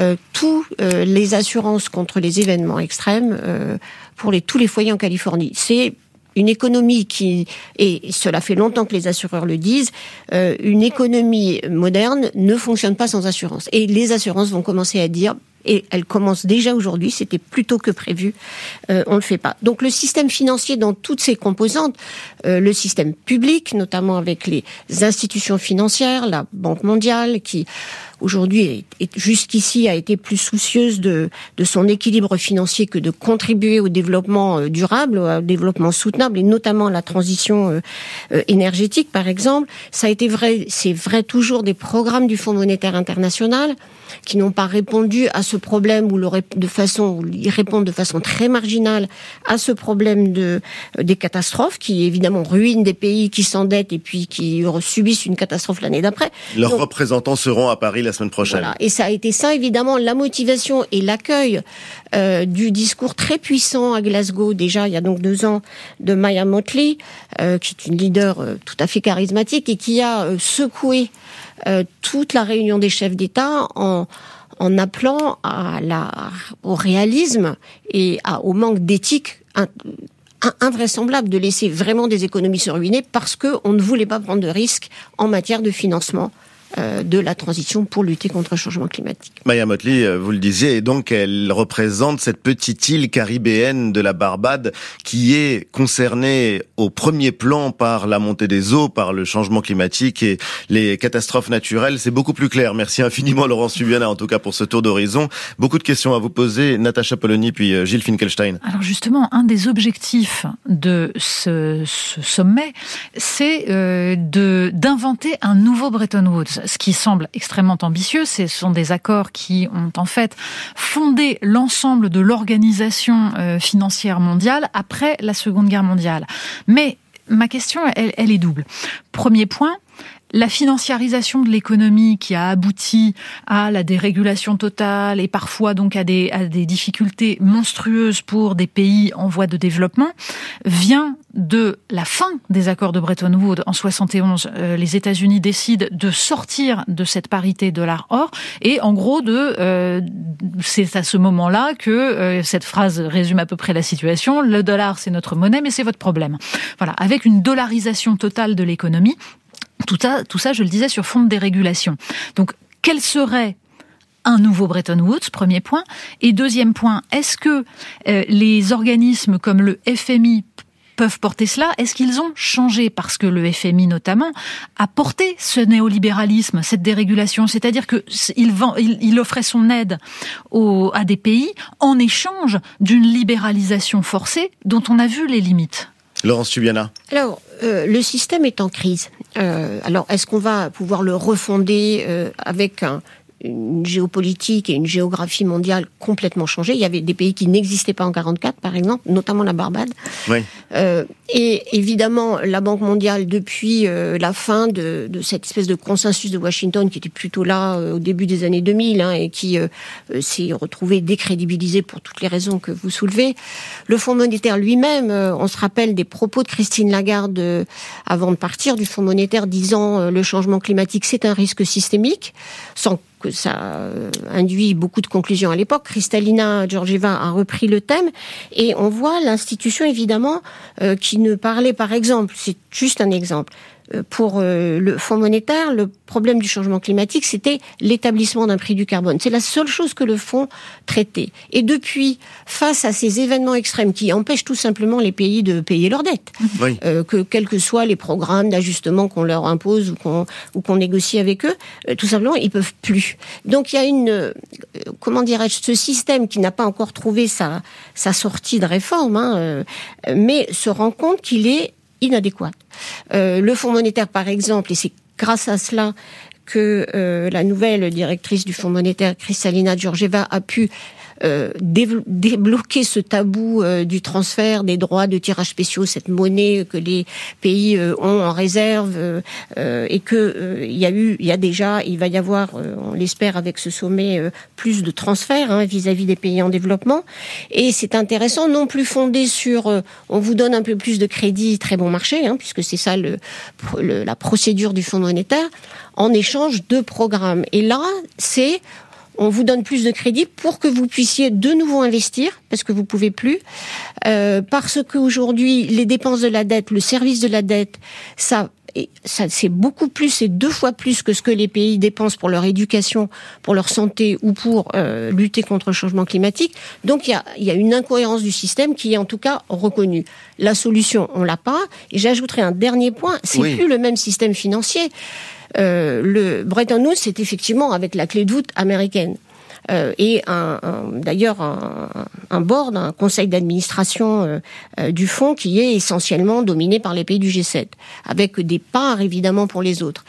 euh, tous euh, les assurances contre les événements extrêmes euh, pour les, tous les foyers en Californie. C'est une économie qui, et cela fait longtemps que les assureurs le disent, euh, une économie moderne ne fonctionne pas sans assurance. Et les assurances vont commencer à dire, et elles commencent déjà aujourd'hui, c'était plus tôt que prévu, euh, on ne le fait pas. Donc le système financier dans toutes ses composantes, euh, le système public, notamment avec les institutions financières, la Banque mondiale, qui aujourd'hui, jusqu'ici, a été plus soucieuse de, de son équilibre financier que de contribuer au développement euh, durable, au développement soutenable, et notamment la transition euh, euh, énergétique, par exemple. Ça a été vrai, c'est vrai toujours des programmes du Fonds monétaire international qui n'ont pas répondu à ce problème ou de façon, ou ils répondent de façon très marginale à ce problème de des catastrophes qui évidemment ruinent des pays qui s'endettent et puis qui subissent une catastrophe l'année d'après. Leurs représentants seront à Paris la semaine prochaine. Voilà. Et ça a été ça, évidemment, la motivation et l'accueil euh, du discours très puissant à Glasgow, déjà il y a donc deux ans, de Maya Motley, euh, qui est une leader euh, tout à fait charismatique et qui a euh, secoué euh, toute la réunion des chefs d'État en en appelant au réalisme et au manque d'éthique invraisemblable de laisser vraiment des économies se ruiner parce qu'on ne voulait pas prendre de risques en matière de financement de la transition pour lutter contre le changement climatique. Maya Motley, euh, vous le disiez, et donc elle représente cette petite île caribéenne de la Barbade qui est concernée au premier plan par la montée des eaux, par le changement climatique et les catastrophes naturelles. C'est beaucoup plus clair. Merci infiniment Laurence Subiana en tout cas pour ce tour d'horizon. Beaucoup de questions à vous poser. Natacha Polony puis euh, Gilles Finkelstein. Alors justement, un des objectifs de ce, ce sommet, c'est euh, de d'inventer un nouveau Bretton Woods ce qui semble extrêmement ambitieux. Ce sont des accords qui ont en fait fondé l'ensemble de l'organisation euh, financière mondiale après la Seconde Guerre mondiale. Mais ma question, elle, elle est double. Premier point, la financiarisation de l'économie qui a abouti à la dérégulation totale et parfois donc à des, à des difficultés monstrueuses pour des pays en voie de développement vient de la fin des accords de Bretton Woods en 71. Euh, les États-Unis décident de sortir de cette parité dollar-or et en gros de euh, c'est à ce moment-là que euh, cette phrase résume à peu près la situation. Le dollar c'est notre monnaie mais c'est votre problème. Voilà, avec une dollarisation totale de l'économie tout ça, tout ça, je le disais, sur fond de dérégulation. Donc, quel serait un nouveau Bretton Woods, premier point. Et deuxième point, est-ce que euh, les organismes comme le FMI peuvent porter cela? Est-ce qu'ils ont changé? Parce que le FMI notamment a porté ce néolibéralisme, cette dérégulation, c'est-à-dire que il, il, il, offrait son aide à des pays en échange d'une libéralisation forcée dont on a vu les limites. Laurence Tubiana. Alors, le système est en crise. alors, est-ce qu'on va pouvoir le refonder avec un, une géopolitique et une géographie mondiale complètement changée. Il y avait des pays qui n'existaient pas en 44, par exemple, notamment la Barbade. Oui. Euh, et évidemment, la Banque mondiale, depuis euh, la fin de, de, cette espèce de consensus de Washington, qui était plutôt là euh, au début des années 2000, hein, et qui s'est retrouvé décrédibilisé pour toutes les raisons que vous soulevez, le Fonds monétaire lui-même, on se rappelle des propos de Christine Lagarde avant de partir du Fonds monétaire, disant le changement climatique, c'est un risque systémique, sans que ça euh, induit beaucoup de conclusions à l'époque. Kristalina Georgieva a repris le thème et on voit l'institution évidemment euh, qui ne parlait par exemple, c'est juste un exemple, pour euh, le Fonds monétaire, le problème du changement climatique, c'était l'établissement d'un prix du carbone. C'est la seule chose que le Fonds traitait. Et depuis, face à ces événements extrêmes qui empêchent tout simplement les pays de payer leurs dettes, euh, que quels que soient les programmes d'ajustement qu'on leur impose ou qu'on ou qu'on négocie avec eux, tout simplement, ils peuvent plus. Donc il y a une, comment dirais-je, ce système qui n'a pas encore trouvé sa, sa sortie de réforme, hein, mais se rend compte qu'il est inadéquate. Euh, le Fonds monétaire, par exemple, et c'est grâce à cela que euh, la nouvelle directrice du Fonds monétaire, Kristalina Georgieva, a pu euh, débloquer ce tabou euh, du transfert des droits de tirage spéciaux, cette monnaie que les pays euh, ont en réserve, et que il y a eu, il y a déjà, il va y avoir, on l'espère avec ce sommet, plus de transferts hein, vis-à-vis des pays en développement. Et c'est intéressant, non plus fondé sur, on vous donne un peu plus de crédit, très bon marché, hein, puisque c'est ça la procédure du Fonds monétaire, en échange de programmes. Et là, c'est on vous donne plus de crédit pour que vous puissiez de nouveau investir, parce que vous pouvez plus, euh, parce qu'aujourd'hui, les dépenses de la dette, le service de la dette, ça ça c'est beaucoup plus, c'est deux fois plus que ce que les pays dépensent pour leur éducation, pour leur santé ou pour euh, lutter contre le changement climatique. Donc il y a, y a, une incohérence du système qui est en tout cas reconnue. La solution, on l'a pas. Et j'ajouterai un dernier point, c'est plus le même système financier. Euh, le Bretton Woods, c'est effectivement avec la clé de voûte américaine. Euh, et un, d'ailleurs un, un, board, un conseil d'administration euh, du fonds qui est essentiellement dominé par les pays du G7, avec des parts évidemment pour les autres.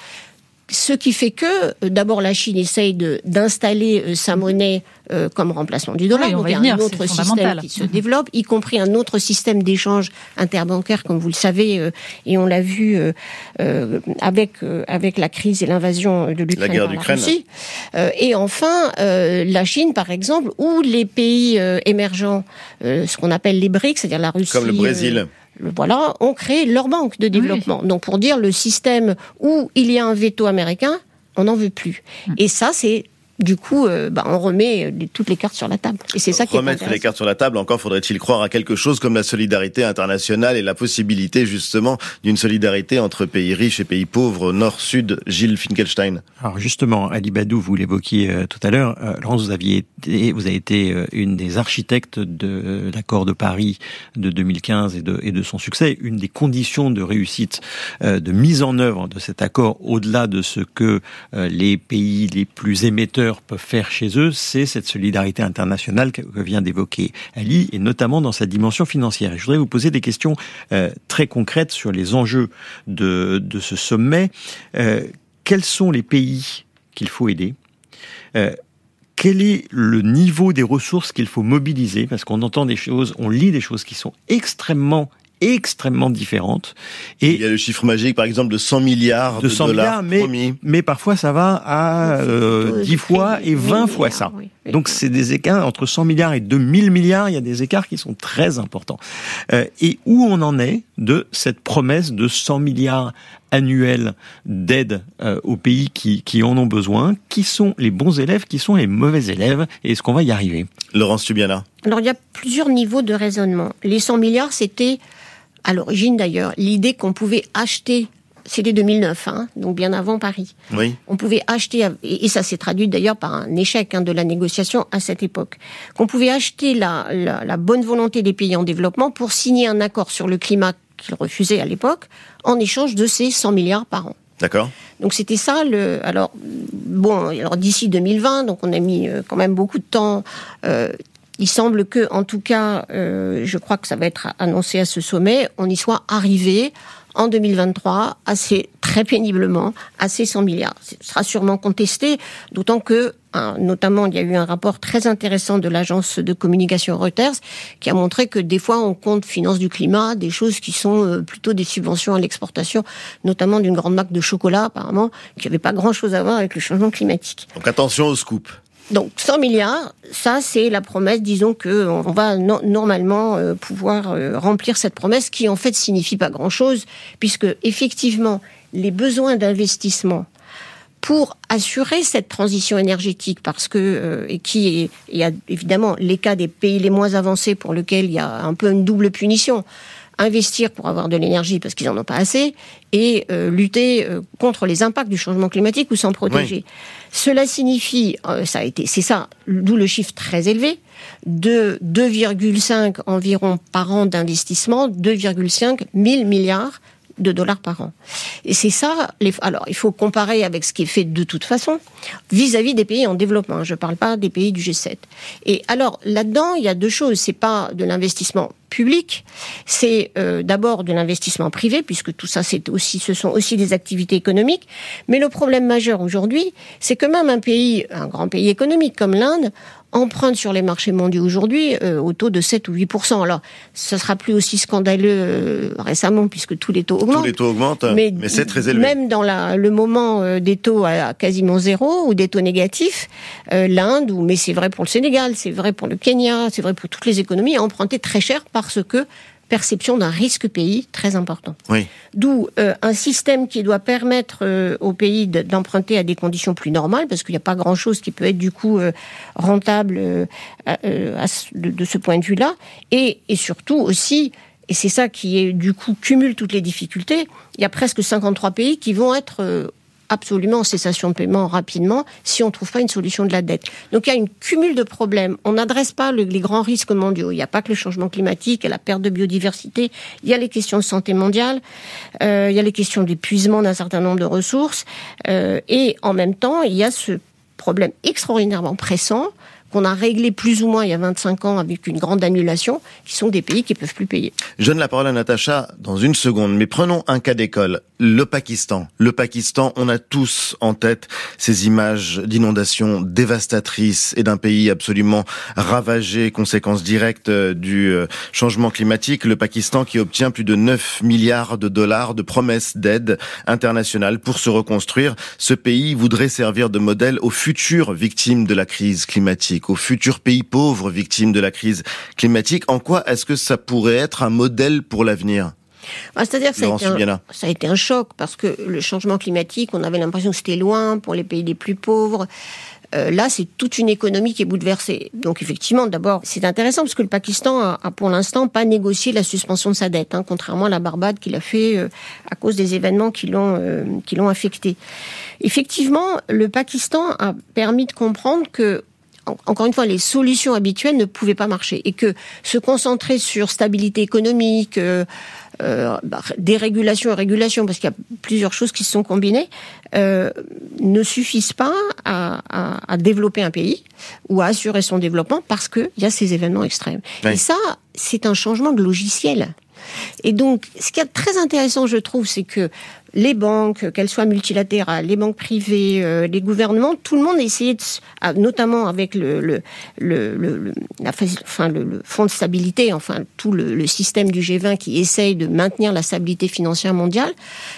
Ce qui fait que, d'abord, la Chine essaye d'installer sa monnaie euh, comme remplacement du dollar. donc il y a un autre système qui se mhm. développe, y compris un autre système d'échange interbancaire, comme vous le savez, euh, et on l'a vu euh, avec avec la crise et l'invasion de l'Ukraine la Russie. et enfin, la Chine, par exemple, ou les pays émergents, ce qu'on appelle les BRICS, c'est-à-dire la Russie, comme le Brésil voilà, ont créé leur banque de développement. Donc pour dire le système où il y a un veto américain, on n'en veut plus. Mm. Et ça, c'est du coup, euh, bah, on remet euh, toutes les cartes sur la table. Et c'est ça qui Remettre les cartes sur la table, encore faudrait-il croire à quelque chose comme la solidarité internationale et la possibilité justement d'une solidarité entre pays riches et pays pauvres, nord-sud, Gilles Finkelstein. Alors justement, Ali Badou, vous l'évoquiez euh, tout à l'heure, Laurence, vous aviez été, vous avez été une des architectes de l'accord de Paris de 2015 et de, et de son succès. Une des conditions de réussite, de mise en œuvre de cet accord, au-delà de ce que les pays les plus émetteurs peuvent faire chez eux, c'est cette solidarité internationale que, vient d'évoquer Ali, et notamment dans sa dimension financière. Je voudrais vous poser des questions euh, très concrètes sur les enjeux de, de ce sommet. Euh, quels sont les pays qu'il faut aider? Euh, quel est le niveau des ressources qu'il faut mobiliser? Parce qu'on entend des choses, on lit des choses qui sont extrêmement extrêmement différentes. Et il y a le chiffre magique, par exemple, de 100 milliards de, 100 dollars milliards, mais, mais parfois ça va à euh, 10 fois et 20 fois ça. Donc c'est des écarts entre 100 milliards et 2000 milliards, il y a des écarts qui sont très importants. Euh, et où on en est de cette promesse de 100 milliards annuels d'aide euh, aux pays qui, qui en ont besoin? Qui sont les bons élèves? Qui sont les mauvais élèves? Et est-ce qu'on va y arriver? Laurence Tubiana Alors il y a plusieurs niveaux de raisonnement. Les 100 milliards, c'était à l'origine d'ailleurs, l'idée qu'on pouvait acheter c'était 2009, hein, donc bien avant Paris. Oui. On pouvait acheter, et ça s'est traduit d'ailleurs par un échec hein, de la négociation à cette époque, qu'on pouvait acheter la, la, bonne volonté des pays en développement pour signer un accord sur le climat qu'ils refusaient à l'époque, en échange de ces 100 milliards par an. D'accord. Donc c'était ça le. Alors bon, alors d'ici 2020, donc on a mis euh, quand même beaucoup de temps. Euh, il semble que, en tout cas, euh, je crois que ça va être annoncé à ce sommet, on y soit arrivé en 2023 assez très péniblement à ces 100 milliards. Ce sera sûrement contesté, d'autant que notamment il y a eu un rapport très intéressant de l'agence de communication Reuters qui a montré que des fois on compte finance du climat, des choses qui sont euh, plutôt des subventions à l'exportation, notamment d'une grande marque de chocolat apparemment qui n'avait pas grand-chose à voir avec le changement climatique. Donc attention au scoop. Donc 100 milliards, ça c'est la promesse, disons que on va normalement euh, pouvoir euh, remplir cette promesse qui en fait signifie pas grand-chose puisque effectivement les besoins d'investissement pour assurer cette transition énergétique, parce que euh, et qui il y a évidemment les cas des pays les moins avancés pour lesquels il y a un peu une double punition investir pour avoir de l'énergie parce qu'ils n'en ont pas assez, et euh, lutter euh, contre les impacts du changement climatique ou s'en protéger. Cela signifie, euh, ça a été, c'est ça, d'où le chiffre très élevé, de 2,5 environ par an d'investissement, 2,5 000 milliards de dollars par an. Et c'est ça, les, alors il faut comparer avec ce qui est fait de toute façon vis-à-vis des pays en développement. Je ne parle pas des pays du G7. Et alors là-dedans, il y a deux choses. C'est pas de l'investissement public, c'est euh, d'abord de l'investissement privé, puisque tout ça, c'est aussi, ce sont aussi des activités économiques. Mais le problème majeur aujourd'hui, c'est que même un pays, un grand pays économique comme l'Inde, emprunte sur les marchés mondiaux aujourd'hui euh, au taux de 7 ou 8% Alors, ce sera plus aussi scandaleux euh, récemment puisque tous les taux augmentent. Tous les taux augmentent, mais, c'est très élevé. Même dans la, le moment euh, des taux à, quasiment zéro ou des taux négatifs, l'Inde, ou mais c'est vrai pour le Sénégal, c'est vrai pour le Kenya, c'est vrai pour toutes les économies, a emprunté très cher parce que perception d'un risque pays très important. Oui. D'où euh, un système qui doit permettre euh, au pays d'emprunter à des conditions plus normales, parce qu'il n'y a pas grand-chose qui peut être du coup euh, rentable de, ce point de vue-là, et, et surtout aussi et c'est ça qui est du coup cumule toutes les difficultés. Il y a presque 53 pays qui vont être absolument en cessation de paiement rapidement si on ne trouve pas une solution de la dette. Donc il y a une cumule de problèmes. On n'adresse pas les grands risques mondiaux. Il n'y a pas que le changement climatique, il y a la perte de biodiversité, il y a les questions de santé mondiale, euh, il y a les questions d'épuisement d'un certain nombre de ressources, euh, et en même temps il y a ce problème extraordinairement pressant qu'on a réglé plus ou moins il y a 25 ans avec une grande annulation, qui sont des pays qui peuvent plus payer. Je donne la parole à Natacha dans une seconde, mais prenons un cas d'école. Le Pakistan. Le Pakistan, on a tous en tête ces images d'inondations dévastatrices et d'un pays absolument ravagé, conséquence directe euh, du euh, changement climatique. Le Pakistan qui obtient plus de 9 milliards de dollars de promesses d'aide internationale pour se reconstruire. Ce pays voudrait servir de modèle aux futures victimes de la crise climatique aux futurs pays pauvres victimes de la crise climatique. En quoi est-ce que ça pourrait être un modèle pour l'avenir? Bah, C'est-à-dire que ça a, été un, choc parce que le changement climatique, on avait l'impression que c'était loin pour les pays les plus pauvres. Euh, là, c'est toute une économie qui est bouleversée. Donc, effectivement, d'abord, c'est intéressant parce que le Pakistan a, pour l'instant pas négocié la suspension de sa dette, hein, contrairement à la Barbade qui l'a fait euh, à cause des événements qui l'ont euh, qui l'ont affecté. Effectivement, le Pakistan a permis de comprendre que encore une fois, les solutions habituelles ne pouvaient pas marcher et que se concentrer sur stabilité économique, euh, euh, bah, dérégulation et régulation, parce qu'il y a plusieurs choses qui se sont combinées, euh, ne suffisent pas à, développer un pays ou à assurer son développement parce qu'il y a ces événements extrêmes. Et ça, c'est un changement de logiciel. Et donc, ce qui est très intéressant, je trouve, c'est que les banques, qu'elles soient multilatérales, les banques privées, euh, les gouvernements, tout le monde a de, notamment avec le, fonds de stabilité, enfin tout le, système du G20 qui essaye de maintenir la stabilité financière mondiale,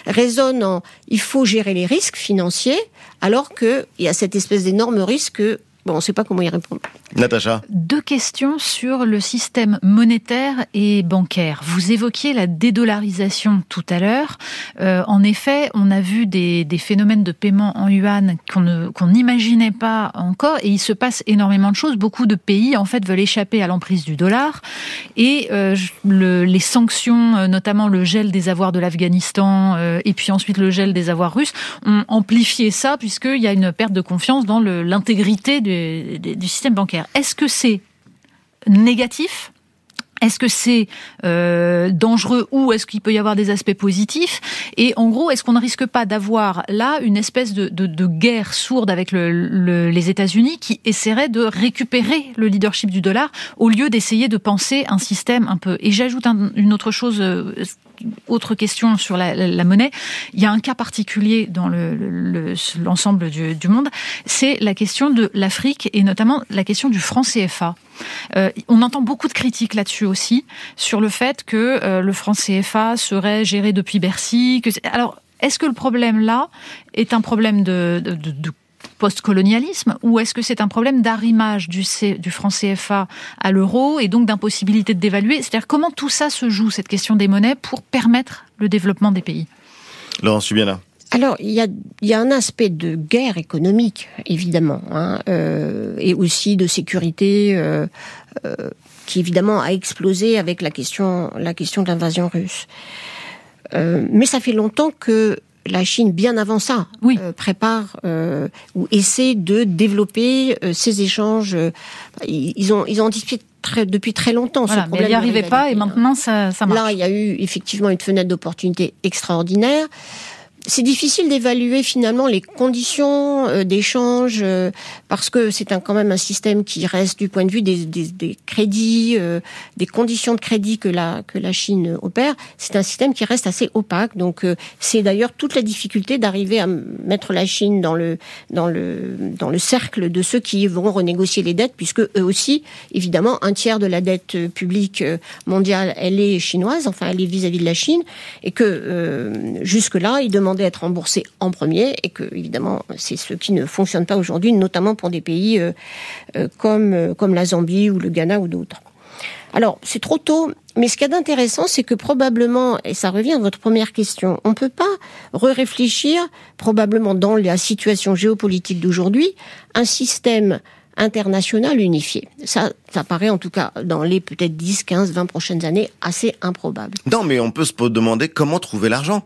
résonne en il faut gérer les risques financiers, alors qu'il y a cette espèce d'énorme risque Bon, on ne sait pas comment y répondre. Natacha Deux questions sur le système monétaire et bancaire. Vous évoquiez la dédollarisation tout à l'heure. Euh, en effet, on a vu des, des phénomènes de paiement en yuan qu'on n'imaginait pas encore et il se passe énormément de choses. Beaucoup de pays, en fait, veulent échapper à l'emprise du dollar et euh, le, les sanctions, euh, notamment le gel des avoirs de l'Afghanistan euh, et puis ensuite le gel des avoirs russes, ont amplifié ça puisqu'il y a une perte de confiance dans l'intégrité du, du système bancaire. Est-ce que c'est négatif est-ce que c'est euh, dangereux ou est-ce qu'il peut y avoir des aspects positifs? Et en gros, est-ce qu'on ne risque pas d'avoir là une espèce de, guerre sourde avec le, le, les États-Unis qui essaierait de récupérer le leadership du dollar au lieu d'essayer de penser un système un peu? Et j'ajoute un, une autre chose euh, autre question sur la, monnaie. Il y a un cas particulier dans l'ensemble le, du, du, monde, c'est la question de l'Afrique et notamment la question du franc CFA. Euh, on entend beaucoup de critiques là-dessus aussi, sur le fait que euh, le franc CFA serait géré depuis Bercy. Alors, est-ce que le problème là est un problème de, post-colonialisme ou est-ce que c'est un problème d'arrimage du, du franc CFA à l'euro et donc d'impossibilité de dévaluer? C'est-à-dire comment tout ça se joue, cette question des monnaies, pour permettre le développement des pays? Laurence là. Alors, il y a, y a un aspect de guerre économique, évidemment, hein, euh, et aussi de sécurité, euh, euh, qui évidemment a explosé avec la question, la question de l'invasion russe. Euh, mais ça fait longtemps que la Chine, bien avant ça, oui. euh, prépare euh, ou essaie de développer euh, ces échanges. ils ont ils ont anticipé très, depuis très longtemps voilà, ce problème. Mais il n'y arrivait pas et maintenant ça, ça marche. Là, il y a eu effectivement une fenêtre d'opportunité extraordinaire c'est difficile d'évaluer finalement les conditions euh, d'échange euh, parce que c'est quand même un système qui reste du point de vue des, des, des crédits, euh, des conditions de crédit que la que la Chine opère. C'est un système qui reste assez opaque. Donc euh, c'est d'ailleurs toute la difficulté d'arriver à mettre la Chine dans le dans le dans le cercle de ceux qui vont renégocier les dettes, puisque eux aussi, évidemment, un tiers de la dette publique mondiale, elle est chinoise. Enfin, elle est vis-à-vis -vis de la Chine, et que jusque là, ils demandent être remboursé en premier et que évidemment c'est ce qui ne fonctionne pas aujourd'hui, notamment pour des pays euh, euh, comme euh, comme la Zambie ou le Ghana ou d'autres. Alors c'est trop tôt, mais ce qu'il y a d'intéressant, c'est que probablement, et ça revient à votre première question, on ne peut pas re-réfléchir probablement dans la situation géopolitique d'aujourd'hui un système international unifié. Ça, ça paraît en tout cas dans les peut-être 10, 15, 20 prochaines années assez improbable. Non, mais on peut se demander comment trouver l'argent.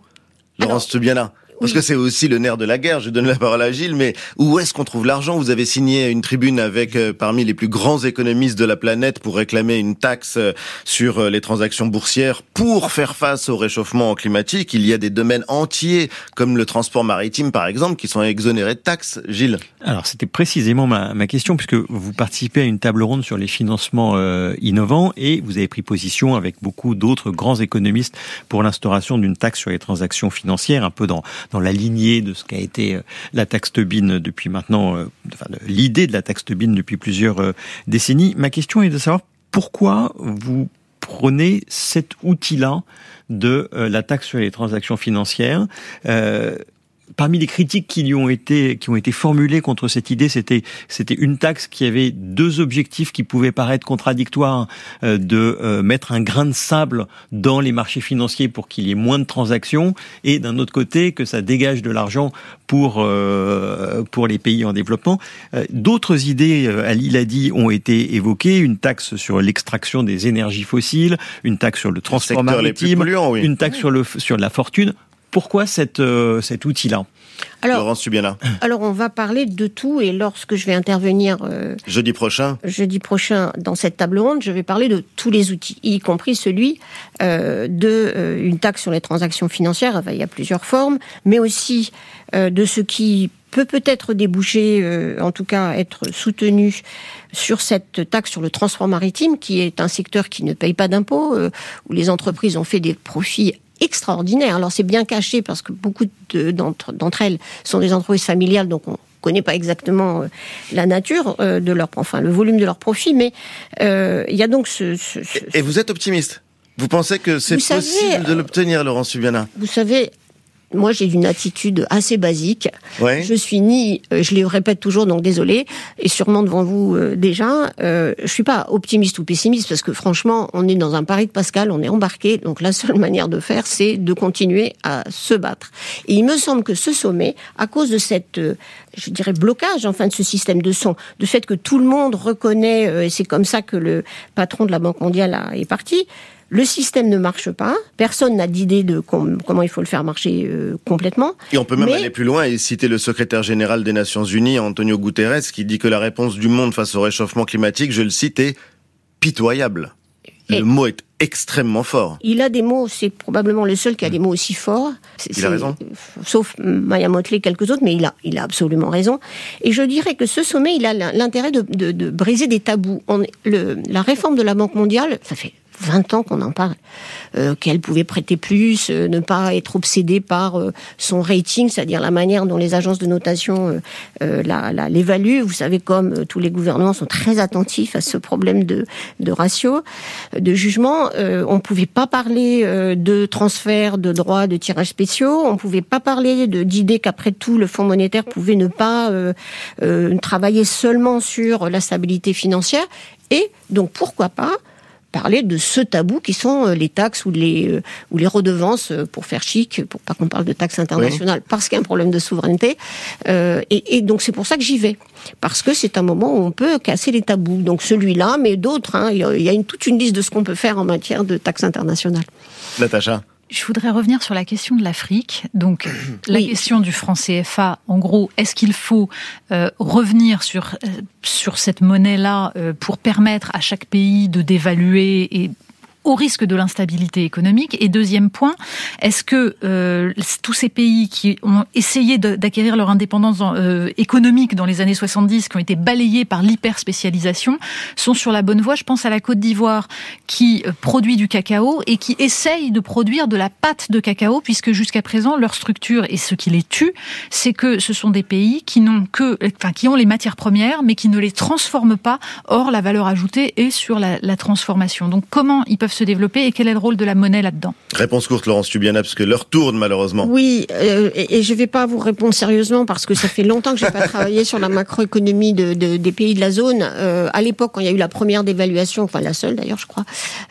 Laurence bien Parce que c'est aussi le nerf de la guerre. Je donne la parole à Gilles, mais où est-ce qu'on trouve l'argent? Vous avez signé une tribune avec euh, parmi les plus grands économistes de la planète pour réclamer une taxe euh, sur euh, les transactions boursières pour faire face au réchauffement climatique. Il y a des domaines entiers, comme le transport maritime par exemple, qui sont exonérés de taxes. Gilles Alors c'était précisément ma, question, puisque vous participez à une table ronde sur les financements innovants et vous avez pris position avec beaucoup d'autres grands économistes pour l'instauration d'une taxe sur les transactions financières, un peu dans dans la lignée de ce qu'a été euh, la taxe Tobin depuis maintenant, euh, enfin, l'idée de la taxe Tobin depuis plusieurs euh, décennies. Ma question est de savoir pourquoi vous prenez cet outil-là de la taxe sur les transactions financières. Parmi les critiques qui lui ont été qui ont été formulées contre cette idée, c'était c'était une taxe qui avait deux objectifs qui pouvaient paraître contradictoires euh, de euh, mettre un grain de sable dans les marchés financiers pour qu'il y ait moins de transactions et d'un autre côté que ça dégage de l'argent pour euh, pour les pays en développement. Euh, d'autres idées, euh, Ali l'a dit, ont été évoquées une taxe sur l'extraction des énergies fossiles, une taxe sur le transport maritime, oui. une taxe sur le sur la fortune. Pourquoi cette, euh, cet outil-là alors, Laurence Subiana. Alors, on va parler de tout et lorsque je vais intervenir euh, jeudi prochain, jeudi prochain dans cette table ronde, je vais parler de tous les outils, y compris celui euh, de euh, une taxe sur les transactions financières. Enfin, il y a plusieurs formes, mais aussi euh, de ce qui peut peut-être déboucher, euh, en tout cas être soutenu sur cette taxe sur le transport maritime, qui est un secteur qui ne paye pas d'impôts, euh, où les entreprises ont fait des profits extraordinaire. Alors c'est bien caché parce que beaucoup d'entre elles sont des entreprises familiales, donc on connaît pas exactement euh, la nature euh, de leur, enfin le volume de leurs profits, mais euh, il y a donc ce, ce, ce, Et vous êtes optimiste? Vous pensez que c'est possible savez, de l'obtenir, Laurent Subiana? Vous savez, moi j'ai une attitude assez basique. Ouais. Je suis ni, euh, je le répète toujours, donc désolé, et sûrement devant vous euh, déjà, euh, je suis pas optimiste ou pessimiste parce que franchement, on est dans un pari de Pascal, on est embarqué, donc la seule manière de faire, c'est de continuer à se battre. Et il me semble que ce sommet, à cause de cette, euh, je dirais, blocage enfin de ce système de son, de fait que tout le monde reconnaît, euh, et c'est comme ça que le patron de la Banque mondiale a, est parti. Le système ne marche pas. Personne n'a d'idée de com comment il faut le faire marcher euh, complètement. Et on peut même Mais... aller plus loin et citer le secrétaire général des Nations Unies, Antonio Guterres, qui dit que la réponse du monde face au réchauffement climatique, je le cite, est pitoyable. le mot est extrêmement fort. Il a des mots, c'est probablement le seul qui a des mots aussi forts. Il a raison. Sauf Maya Motley, quelques autres, mais il a, il a absolument raison. Et je dirais que ce sommet, il a l'intérêt de, de, de, briser des tabous. On, le, la réforme de la Banque mondiale, ça fait 20 ans qu'on en parle, euh, qu'elle pouvait prêter plus, euh, ne pas être obsédée par euh, son rating, c'est-à-dire la manière dont les agences de notation l'évaluent. Vous savez, comme tous les gouvernements sont très attentifs à ce problème de, de ratio, de jugement, on ne pouvait pas parler de transfert de droits de tirage spéciaux, on ne pouvait pas parler d'idées qu'après tout, le Fonds monétaire pouvait ne pas travailler seulement sur la stabilité financière. Et donc, pourquoi pas parler de ce tabou qui sont euh, les taxes ou les, euh, ou les redevances, euh, pour faire chic, pour pas qu'on parle de taxes internationales, parce qu'il y a un problème de souveraineté. et, donc c'est pour ça que j'y vais. Parce que c'est un moment où on peut casser les tabous. Donc celui-là, mais d'autres. Hein, il y a une, toute une liste de ce qu'on peut faire en matière de taxes internationales. Natacha je voudrais revenir sur la question de l'Afrique. Donc, la question du franc CFA, en gros, est-ce qu'il faut euh, revenir sur, euh, sur cette monnaie-là euh, pour permettre à chaque pays de dévaluer et au risque de l'instabilité économique Et deuxième point, est-ce que euh, tous ces pays qui ont essayé d'acquérir leur indépendance euh, économique dans les années 70, qui ont été balayés par l'hyperspécialisation, sont sur la bonne voie? Je pense à la Côte d'Ivoire qui euh, produit du cacao et qui essaye de produire de la pâte de cacao, puisque jusqu'à présent leur structure et ce qui les tue, c'est que ce sont des pays qui n'ont que, enfin, qui ont les matières premières, mais qui ne les transforment pas. Or, la valeur ajoutée est sur la, la transformation. Donc, comment ils peuvent se développer et quel est le rôle de la monnaie là-dedans Réponse courte, Laurence Tubiana, parce que l'heure tourne malheureusement. Oui, euh, et, je ne vais pas vous répondre sérieusement parce que ça fait longtemps que je n'ai pas travaillé sur la macroéconomie de, des pays de la zone. Euh, à l'époque, quand il y a eu la première dévaluation, enfin la seule d'ailleurs, je crois,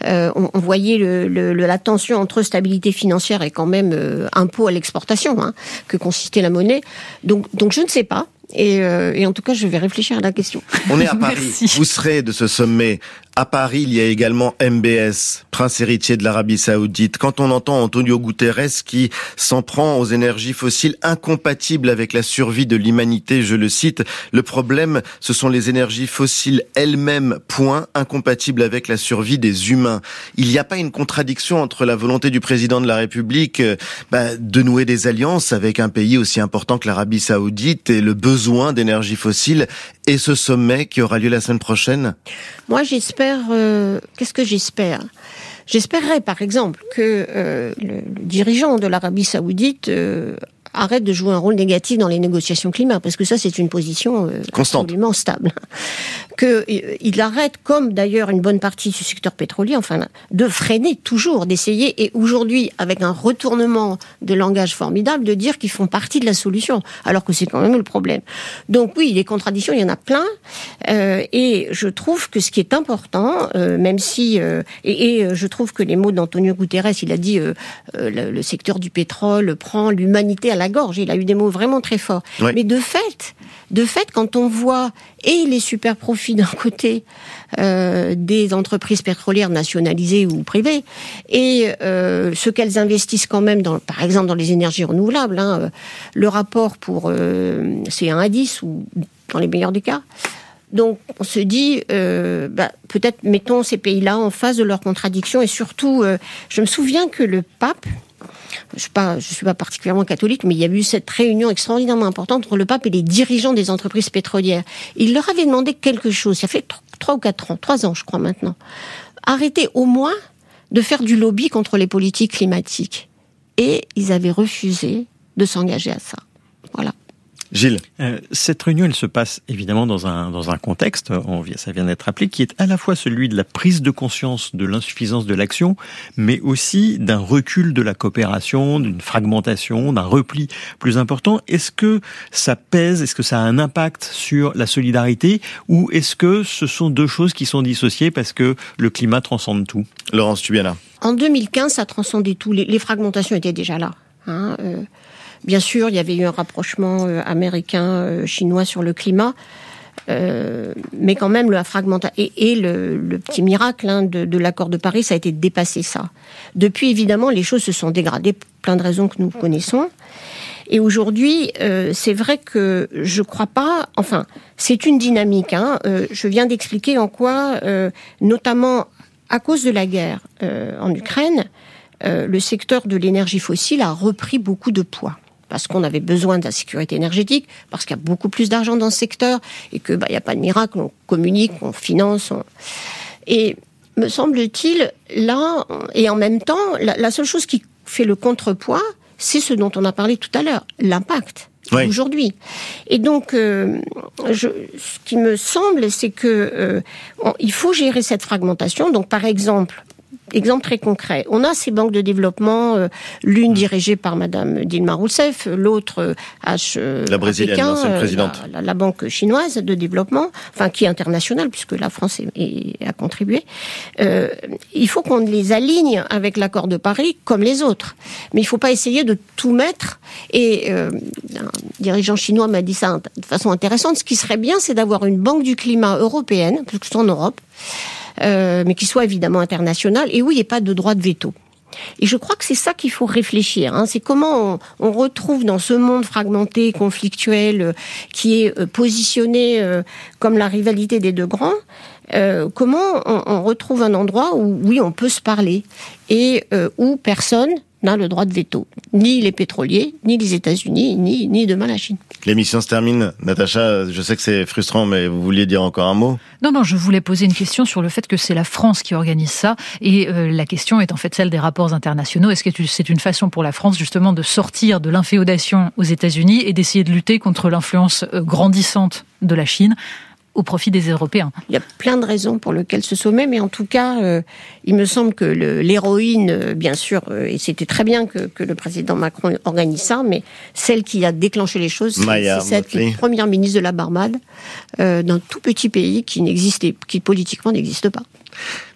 euh, on, voyait le, la tension entre stabilité financière et quand même impôt à l'exportation hein, que consistait la monnaie. Donc, donc je ne sais pas. Et, et, en tout cas, je vais réfléchir à la question. On est à Paris. Vous serez de ce sommet à Paris, il y a également MBS, prince héritier de l'Arabie Saoudite. Quand on entend Antonio Guterres qui s'en prend aux énergies fossiles incompatibles avec la survie de l'humanité, je le cite, le problème, ce sont les énergies fossiles elles-mêmes, point, incompatibles avec la survie des humains. Il n'y a pas une contradiction entre la volonté du président de la République euh, bah, de nouer des alliances avec un pays aussi important que l'Arabie Saoudite et le besoin d'énergie fossile et ce sommet qui aura lieu la semaine prochaine Moi, j'espère. Euh, qu'est-ce que j'espère? J'espérerais, par exemple, que euh, le, dirigeant de l'Arabie Saoudite euh, arrête de jouer un rôle négatif dans les négociations climat, parce que ça, c'est une position euh, absolument stable. Qu'il euh, arrête, comme d'ailleurs une bonne partie du secteur pétrolier, enfin, de freiner toujours, d'essayer, et aujourd'hui, avec un retournement de langage formidable, de dire qu'ils font partie de la solution, alors que c'est quand même le problème. Donc oui, les contradictions, il y en a plein, euh, et je trouve que ce qui est important, euh, même si, euh, et, et, je trouve que les mots d'Antonio Guterres, il a dit le, le secteur du pétrole prend l'humanité à la gorge. Il a eu des mots vraiment très forts. Mais de fait, de fait, quand on voit et les super profits d'un côté euh, des entreprises pétrolières nationalisées ou privées et euh, ce qu'elles investissent quand même, dans, par exemple dans les énergies renouvelables, hein, euh, le rapport pour c'est 1 à 10 ou dans les meilleurs des cas. Donc on se dit, bah, peut-être mettons ces pays-là en face de leurs contradictions et surtout, je me souviens que le pape, je ne suis, pas particulièrement catholique, mais il y a eu cette réunion extraordinairement importante entre le pape et les dirigeants des entreprises pétrolières. Il leur avait demandé quelque chose, ça fait trois ou quatre ans, trois ans je crois maintenant. Arrêtez au moins de faire du lobby contre les politiques climatiques. Et ils avaient refusé de s'engager à ça. Voilà. Gilles. Euh, cette réunion, elle se passe évidemment dans un, dans un contexte, on, ça vient d'être appelé, qui est à la fois celui de la prise de conscience de l'insuffisance de l'action, mais aussi d'un recul de la coopération, d'une fragmentation, d'un repli plus important. Est-ce que ça pèse, est-ce que ça a un impact sur la solidarité, ou est-ce que ce sont deux choses qui sont dissociées parce que le climat transcende tout? Laurence là. En 2015, ça transcendait tout. Les, fragmentations étaient déjà là. Hein, euh, Bien sûr, il y avait eu un rapprochement euh, américain-chinois euh, sur le climat. Euh, mais quand même, le fragmentation et, le, petit miracle hein, de, l'accord de Paris, ça a été de dépasser ça. Depuis, évidemment, les choses se sont dégradées pour plein de raisons que nous connaissons. Et aujourd'hui, c'est vrai que je crois pas. Enfin, c'est une dynamique. Hein, je viens d'expliquer en quoi, notamment à cause de la guerre en Ukraine, le secteur de l'énergie fossile a repris beaucoup de poids parce qu'on avait besoin de la sécurité énergétique, parce qu'il y a beaucoup plus d'argent dans ce secteur et que bah, il n'y a pas de miracle, on communique, on finance. Et me semble-t-il, là, et en même temps, la, seule chose qui fait le contrepoids, c'est ce dont on a parlé tout à l'heure, l'impact. aujourd'hui. Et donc, euh, je, ce qui me semble, c'est que euh, il faut gérer cette fragmentation. Donc, par exemple, Exemple très concret. On a ces banques de développement, euh, l'une dirigée par Madame Dilma Rousseff, l'autre euh, H. Euh, la brésilienne, l'ancienne présidente. La, banque chinoise de développement, enfin qui est internationale puisque la France a contribué. il faut qu'on les aligne avec l'accord de Paris comme les autres. Mais il ne faut pas essayer de tout mettre. Et un dirigeant chinois m'a dit ça de façon intéressante. Ce qui serait bien, c'est d'avoir une banque du climat européenne, parce que c'est en Europe euh, mais qui soit évidemment international, et où il n'y ait pas de droit de veto. Et je crois que c'est ça qu'il faut réfléchir. Hein. C'est comment on, retrouve dans ce monde fragmenté, conflictuel, euh, qui est euh, positionné comme la rivalité des deux grands, comment on, on, retrouve un endroit où oui on peut se parler et où personne n'a le droit de veto. Ni les pétroliers, ni les États-Unis, ni, ni demain la Chine. L'émission se termine. Natacha, je sais que c'est frustrant, mais vous vouliez dire encore un mot? Non, non, je voulais poser une question sur le fait que c'est la France qui organise ça. Et euh, la question est en fait celle des rapports internationaux. Est-ce que c'est une façon pour la France justement de sortir de l'inféodation aux États-Unis et d'essayer de lutter contre l'influence euh, grandissante de la Chine? Au profit des Européens. Il y a plein de raisons pour lesquelles ce sommet, mais en tout cas, euh, il me semble que l'héroïne, euh, bien sûr, euh, et c'était très bien que, que, le président Macron organise ça, mais celle qui a déclenché les choses, c'est cette première ministre de la Barbade, d'un tout petit pays qui n'existait, qui politiquement n'existe pas.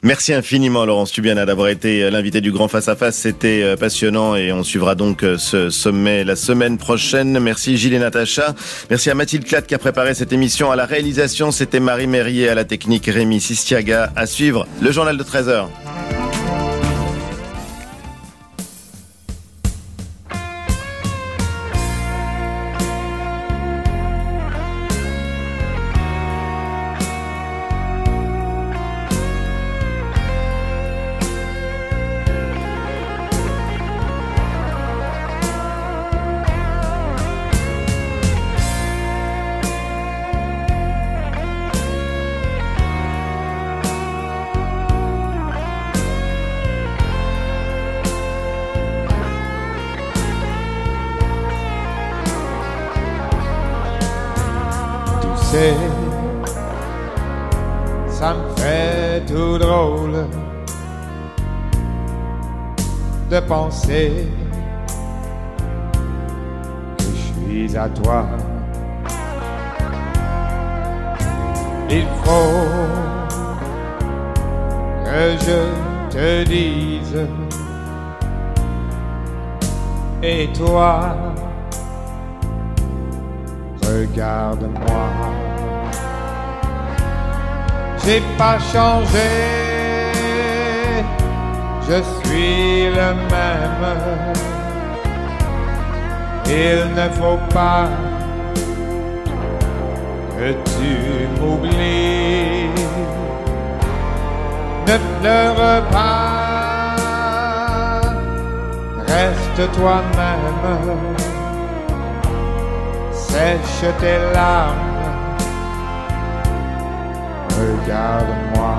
Merci infiniment Laurence Tubiana d'avoir été l'invité du Grand Face à Face. C'était euh, passionnant et on suivra donc euh, ce sommet la semaine prochaine. Merci Gilles et Natacha. Merci à Mathilde Clatte qui a préparé cette émission. À la réalisation, c'était Marie Mérier, à la technique Rémi Sistiaga. À suivre le journal de 13h. Je suis le même. Il ne faut pas que tu m'oublies. Ne pleure pas, reste toi-même sèche tes larmes, regarde-moi.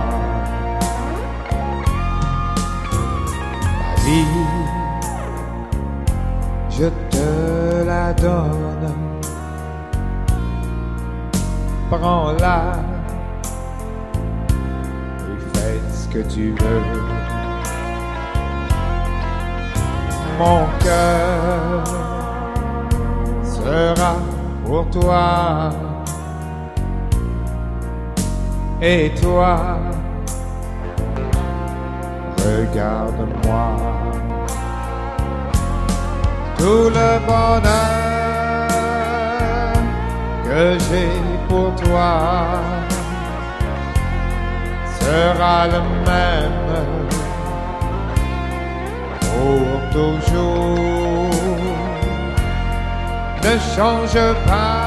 La vie, je te la donne, prends-la et fais ce que tu veux. Mon cœur sera pour toi. Et toi, regarde-moi. Tout le bonheur que j'ai pour toi sera le même pour toujours ne change pas,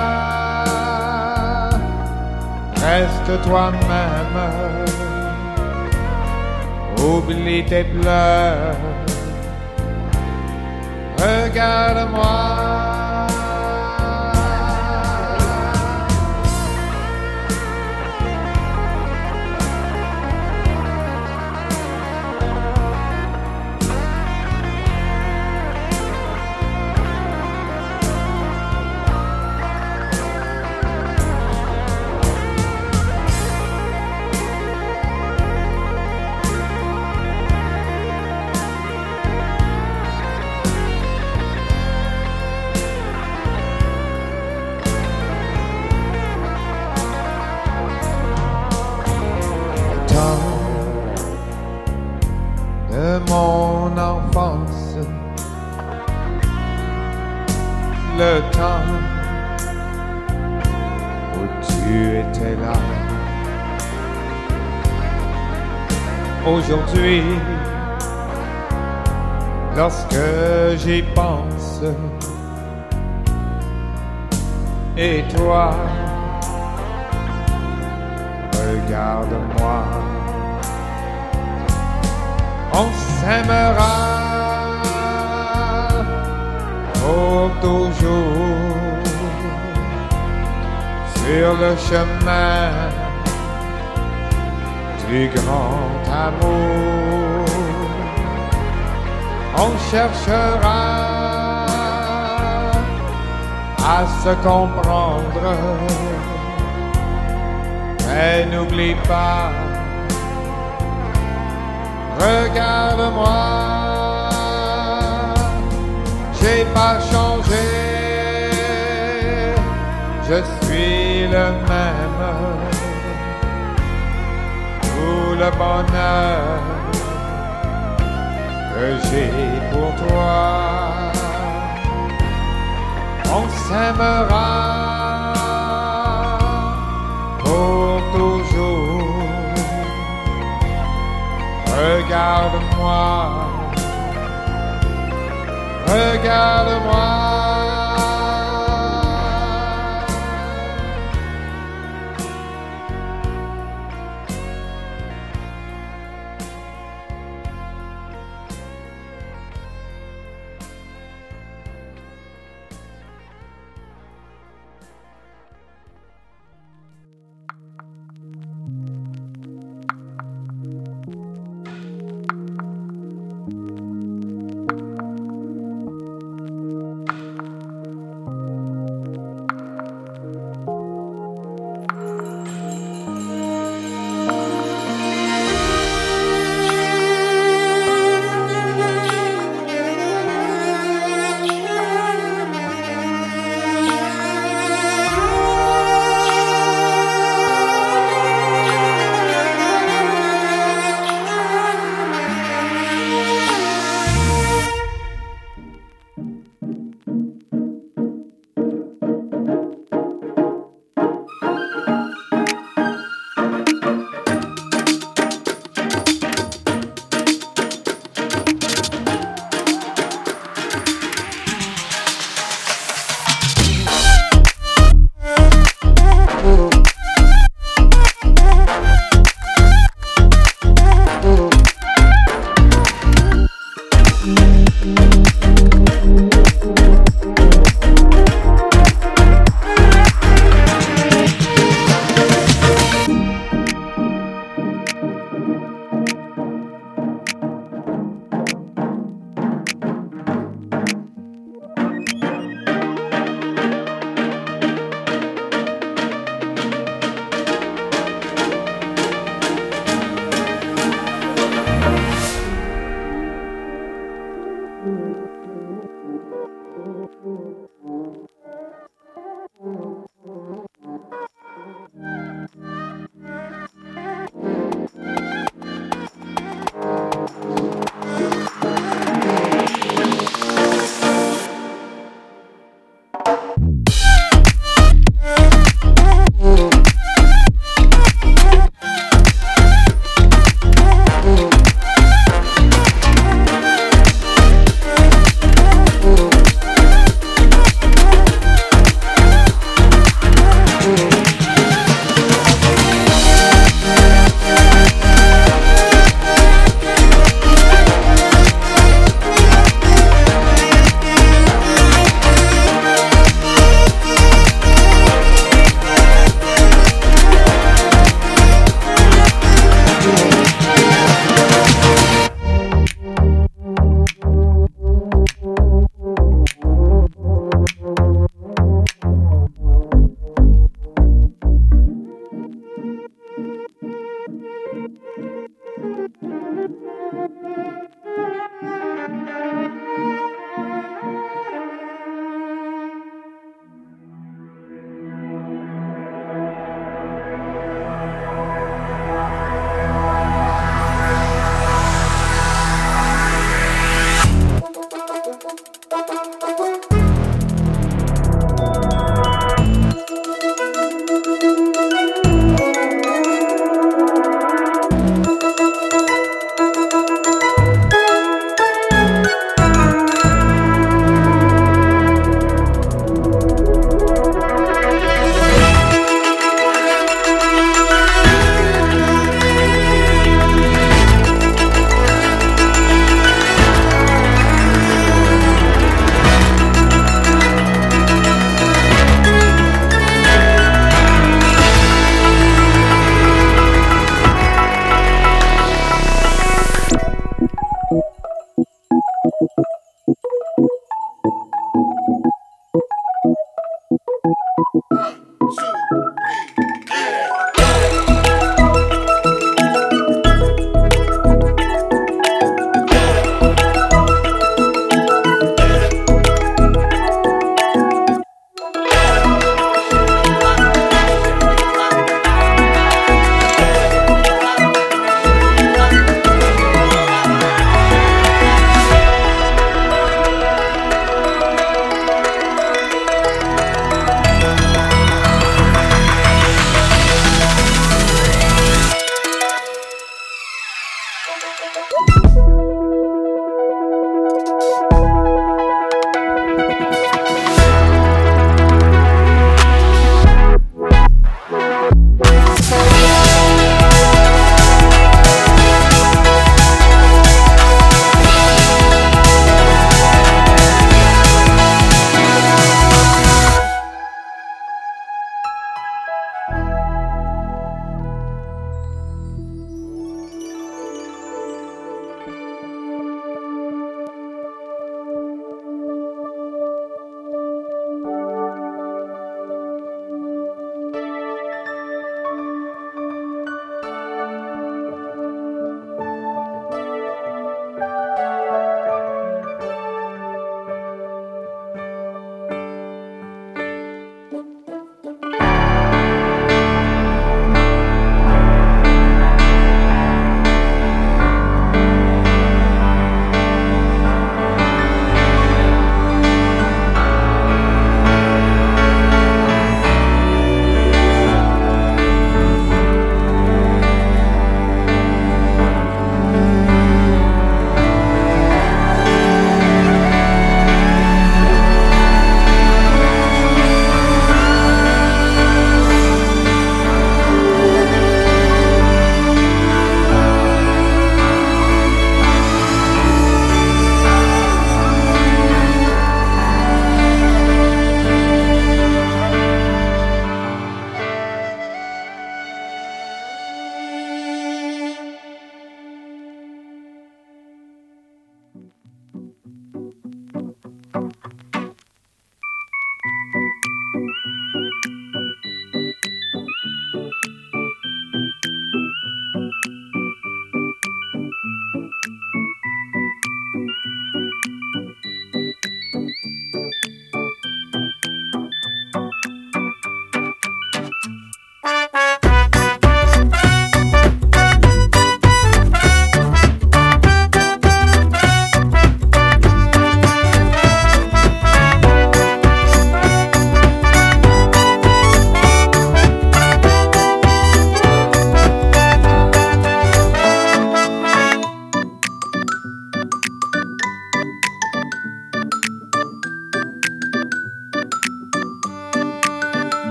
reste toi-même, Oublie tes pleurs. Regarde-moi. Aujourd'hui, lorsque j'y pense, et toi, regarde-moi. On s'aimera pour toujours. Sur le chemin du grand amour. On cherchera à se comprendre, mais n'oublie pas Regarde-moi, j'ai pas changé, je suis le même. Le bonheur que j'ai pour toi, on s'aimera pour toujours. Regarde-moi, regarde-moi.